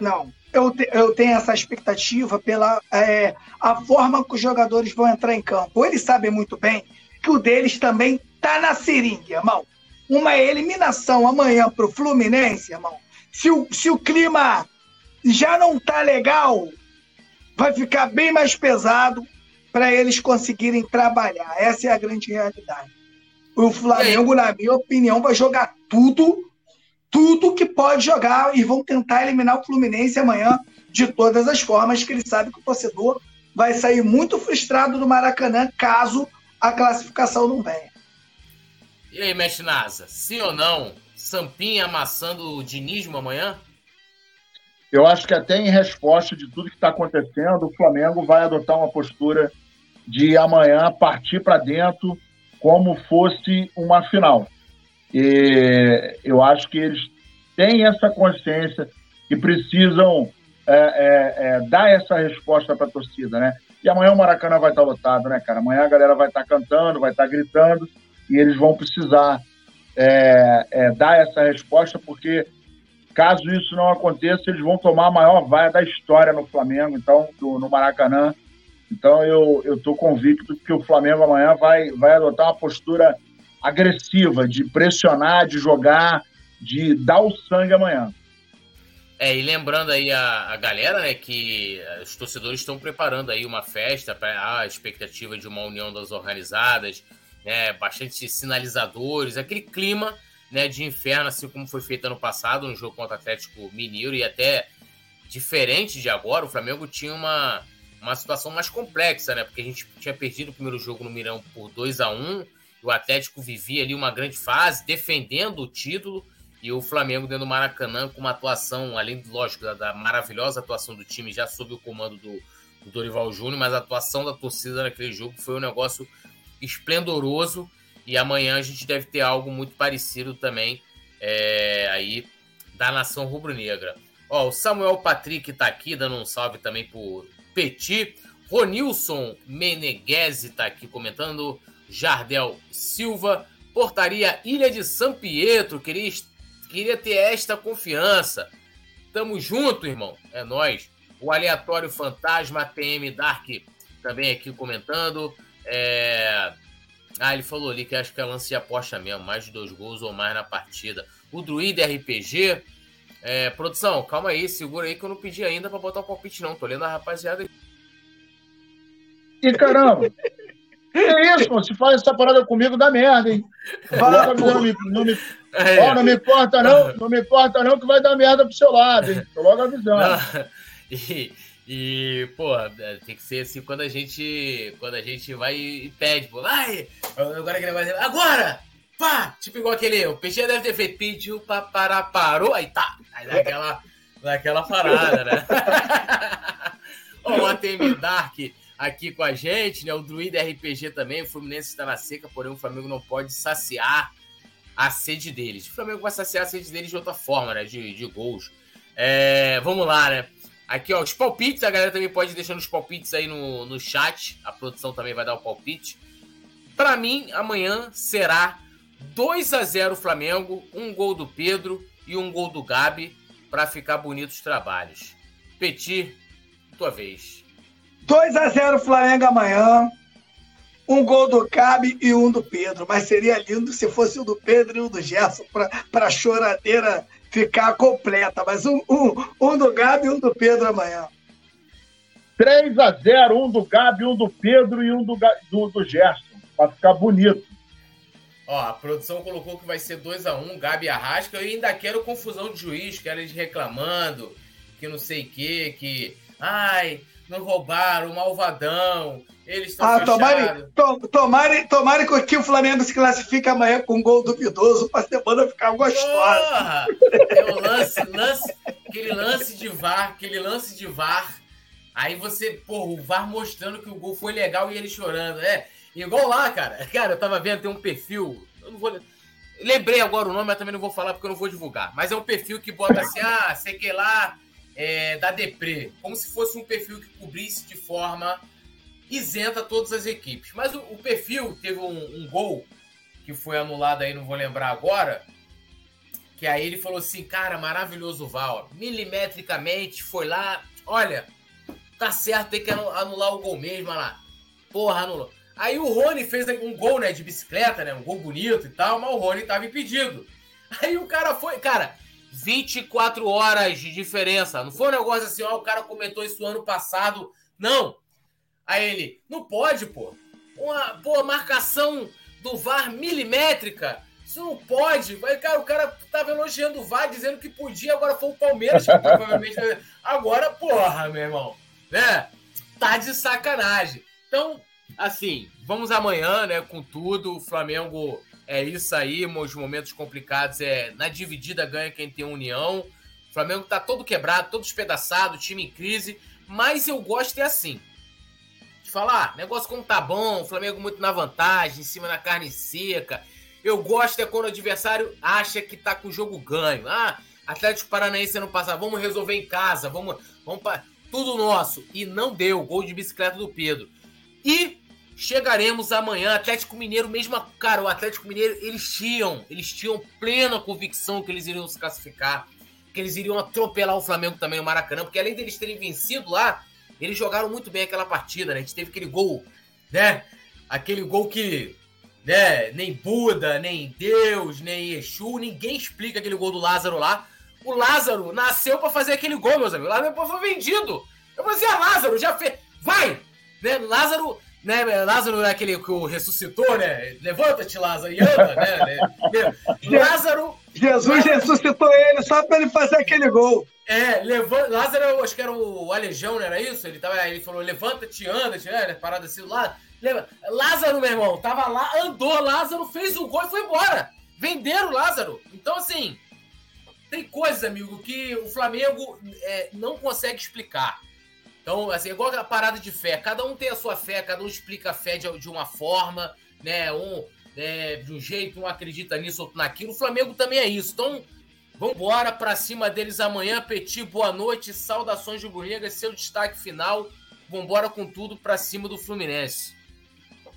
não, eu, te, eu tenho essa expectativa pela é, a forma que os jogadores vão entrar em campo. Eles sabem muito bem que o deles também tá na seringa, irmão. Uma eliminação amanhã pro Fluminense, irmão. Se o, se o clima já não tá legal, vai ficar bem mais pesado para eles conseguirem trabalhar. Essa é a grande realidade. O Flamengo, na minha opinião, vai jogar tudo tudo que pode jogar e vão tentar eliminar o Fluminense amanhã de todas as formas, que ele sabe que o torcedor vai sair muito frustrado do Maracanã caso a classificação não venha. E aí, mestre Nasa, sim ou não? Sampinha amassando o dinismo amanhã? Eu acho que até em resposta de tudo que está acontecendo, o Flamengo vai adotar uma postura de amanhã partir para dentro como fosse uma final. E eu acho que eles têm essa consciência que precisam é, é, é, dar essa resposta para a torcida, né? E amanhã o Maracanã vai estar lotado, né, cara? Amanhã a galera vai estar cantando, vai estar gritando e eles vão precisar é, é, dar essa resposta porque caso isso não aconteça, eles vão tomar a maior vaia da história no Flamengo, então do, no Maracanã. Então eu estou convicto que o Flamengo amanhã vai vai adotar uma postura agressiva, de pressionar, de jogar, de dar o sangue amanhã. É, e lembrando aí a, a galera, né, que os torcedores estão preparando aí uma festa para a expectativa de uma união das organizadas, né, bastante sinalizadores, aquele clima, né, de inferno, assim como foi feito ano passado no jogo contra o Atlético Mineiro e até diferente de agora, o Flamengo tinha uma, uma situação mais complexa, né, porque a gente tinha perdido o primeiro jogo no Mirão por 2 a 1 o Atlético vivia ali uma grande fase, defendendo o título, e o Flamengo dentro do Maracanã com uma atuação, além, lógico, da, da maravilhosa atuação do time já sob o comando do, do Dorival Júnior, mas a atuação da torcida naquele jogo foi um negócio esplendoroso, e amanhã a gente deve ter algo muito parecido também é, aí da nação rubro-negra. Ó, o Samuel Patrick tá aqui, dando um salve também por Petit. Ronilson Meneghese tá aqui comentando. Jardel Silva. Portaria Ilha de São Pietro. Queria, queria ter esta confiança. Tamo junto, irmão. É nós. O Aleatório Fantasma TM Dark também aqui comentando. É... Ah, ele falou ali que acho que é lance de aposta mesmo. Mais de dois gols ou mais na partida. O Druida RPG. É, produção, calma aí, segura aí que eu não pedi ainda para botar o palpite, não. Tô lendo a rapaziada. E caramba! Que isso, pô? Se faz essa parada comigo, dá merda, hein? Fala, não, me, não, me, É. Oh, não me importa não, não me importa não que vai dar merda pro seu lado, hein? Tô logo avisando. E, e, pô, é, tem que ser assim quando a gente, quando a gente vai e pede, pô, vai, agora que negócio, agora! Pá! Tipo igual aquele, o peixe deve ter feito, pediu pra parar, parou, aí tá, aí dá aquela parada, né? Ó, o ATM Dark aqui com a gente, né? O Druida RPG também, o Fluminense está na seca, porém o Flamengo não pode saciar a sede deles. O Flamengo vai saciar a sede deles de outra forma, né? De, de gols. É, vamos lá, né? Aqui, ó, os palpites, a galera também pode deixar os palpites aí no, no chat. A produção também vai dar o palpite. Para mim, amanhã será 2 a 0 Flamengo, um gol do Pedro e um gol do Gabi para ficar bonitos os trabalhos. Petit, tua vez. 2 a 0 Flamengo amanhã um gol do Cabe e um do Pedro. Mas seria lindo se fosse o do Pedro e um do Gerson para choradeira ficar completa. Mas um, um, um do Gabi e um do Pedro amanhã. 3 a 0 um do Gabi, um do Pedro e um do, do, do Gerson, para ficar bonito. Ó, a produção colocou que vai ser 2 a 1 um, Gabi Arrasca. Eu ainda quero confusão de juiz, quero eles reclamando, que não sei o que, que. Ai, não roubaram, malvadão. Eles estão ah, tomare, to, tomare, tomare que o Flamengo se classifique amanhã com um gol duvidoso para a semana ficar gostosa. Porra! É o lance, lance, aquele lance de VAR, aquele lance de VAR. Aí você, porra, o VAR mostrando que o gol foi legal e ele chorando. É, igual lá, cara. Cara, eu tava vendo, tem um perfil. Eu não vou. Lembrei agora o nome, mas também não vou falar porque eu não vou divulgar. Mas é um perfil que bota assim, ah, sei que lá, é, da Depre, como se fosse um perfil que cobrisse de forma isenta todas as equipes. Mas o, o perfil teve um, um, gol que foi anulado aí, não vou lembrar agora, que aí ele falou assim, cara, maravilhoso Val, milimetricamente foi lá, olha, tá certo, tem que anular o gol mesmo, olha lá, porra, anulou. Aí o Rony fez um gol, né, de bicicleta, né, um gol bonito e tal, mas o Rony tava impedido. Aí o cara foi, cara, 24 horas de diferença. Não foi um negócio assim, ó, o cara comentou isso ano passado. Não. Aí ele, não pode, pô. Uma boa marcação do VAR milimétrica. Isso não pode. Aí, cara, o cara tava elogiando o VAR, dizendo que podia, agora foi o Palmeiras que provavelmente. Agora, porra, meu irmão. Né? Tá de sacanagem. Então, assim, vamos amanhã, né, com tudo. O Flamengo é isso aí, os momentos complicados é na dividida ganha quem tem união. O Flamengo tá todo quebrado, todo espedaçado, time em crise, mas eu gosto é assim. De falar, negócio como tá bom, o Flamengo muito na vantagem, em cima da carne seca. Eu gosto é quando o adversário acha que tá com o jogo ganho. Ah, Atlético Paranaense não passa, vamos resolver em casa, vamos, vamos para tudo nosso. E não deu, gol de bicicleta do Pedro. E chegaremos amanhã. Atlético Mineiro, mesmo. Cara, o Atlético Mineiro, eles tinham, eles tinham plena convicção que eles iriam se classificar, que eles iriam atropelar o Flamengo também no Maracanã, porque além deles terem vencido lá, eles jogaram muito bem aquela partida, né? A gente teve aquele gol, né? Aquele gol que, né? Nem Buda, nem Deus, nem Exu, ninguém explica aquele gol do Lázaro lá. O Lázaro nasceu para fazer aquele gol, meus amigos. Lázaro foi vendido. Eu falei assim, ah, Lázaro, já fez. Vai! Né? Lázaro né, Lázaro é aquele que o ressuscitou, né? Levanta-te, Lázaro, e anda, né? Lázaro. Jesus Lázaro, ressuscitou ele só para ele fazer aquele gol. É, levanta, Lázaro, acho que era o Alejão, não era isso? Ele, tava, ele falou: levanta-te, anda-te, né? Parada assim lá. Lázaro, meu irmão, tava lá, andou, Lázaro fez o gol e foi embora. Venderam Lázaro. Então, assim, tem coisas, amigo, que o Flamengo é, não consegue explicar. Então, assim, é igual a parada de fé. Cada um tem a sua fé, cada um explica a fé de, de uma forma, né? Um é, de um jeito, um acredita nisso, outro naquilo. O Flamengo também é isso. Então, vambora pra cima deles amanhã. Petit, boa noite. Saudações de Burlega, seu destaque final. Vambora com tudo pra cima do Fluminense.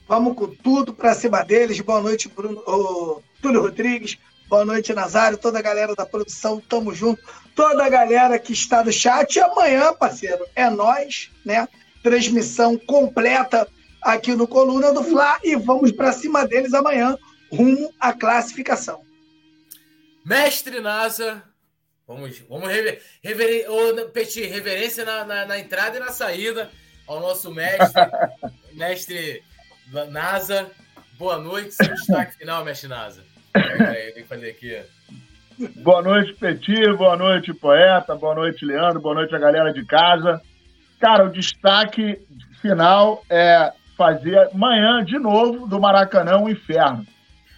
Vamos com tudo pra cima deles. Boa noite, Bruno, Túlio Rodrigues. Boa noite, Nazário, toda a galera da produção, tamo junto. Toda a galera que está no chat. E amanhã, parceiro, é nós, né? Transmissão completa aqui no Coluna do Fla e vamos para cima deles amanhã, rumo à classificação. Mestre Nasa, vamos, vamos rever, rever, oh, Petit, reverência na, na, na, entrada e na saída ao nosso mestre, mestre Nasa. Boa noite, seu destaque final, mestre Nasa. Aqui. Boa noite, Petit. Boa noite, poeta. Boa noite, Leandro. Boa noite a galera de casa. Cara, o destaque final é fazer amanhã de novo do Maracanã um inferno.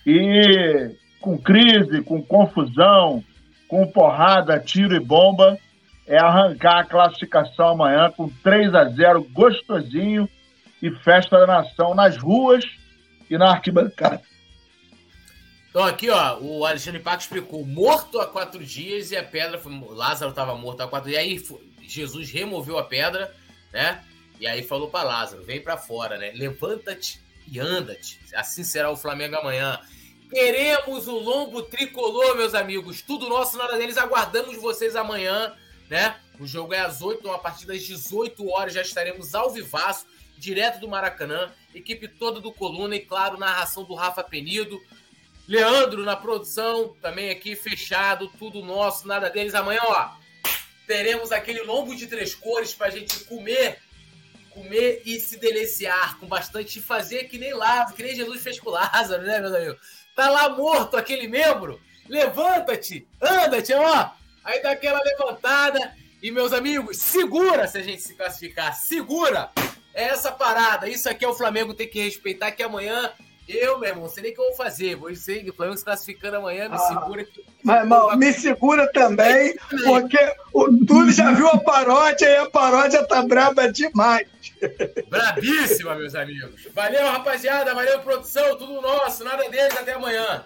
E com crise, com confusão, com porrada, tiro e bomba, é arrancar a classificação amanhã com 3 a 0 gostosinho e festa da nação nas ruas e na arquibancada. Então aqui, ó, o Alexandre Paco explicou, morto há quatro dias e a pedra foi... Lázaro estava morto há quatro dias, e aí Jesus removeu a pedra, né? E aí falou para Lázaro, vem para fora, né? Levanta-te e anda-te. Assim será o Flamengo amanhã. Queremos o lombo tricolor, meus amigos. Tudo nosso, nada deles. Aguardamos vocês amanhã, né? O jogo é às 8, então a partir das 18 horas já estaremos ao vivaço, direto do Maracanã. Equipe toda do Coluna e, claro, narração do Rafa Penido. Leandro na produção, também aqui fechado, tudo nosso, nada deles. Amanhã, ó, teremos aquele lombo de três cores pra gente comer comer e se deliciar com bastante fazer que nem Lázaro, que nem Jesus fez com Lázaro, né, meus amigos? Tá lá morto aquele membro, levanta-te, anda-te, ó. Aí dá aquela levantada e, meus amigos, segura se a gente se classificar, segura. É essa parada, isso aqui é o Flamengo tem que respeitar que amanhã eu, meu irmão, não sei nem o que eu vou fazer. Vou dizer o Flamengo se classificando amanhã, me ah, segura. Que... Mas, irmão, me segura também, porque o Túlio já viu a paródia e a paródia tá braba demais. Brabíssima, meus amigos. Valeu, rapaziada. Valeu, produção. Tudo nosso. Nada deles. Até amanhã.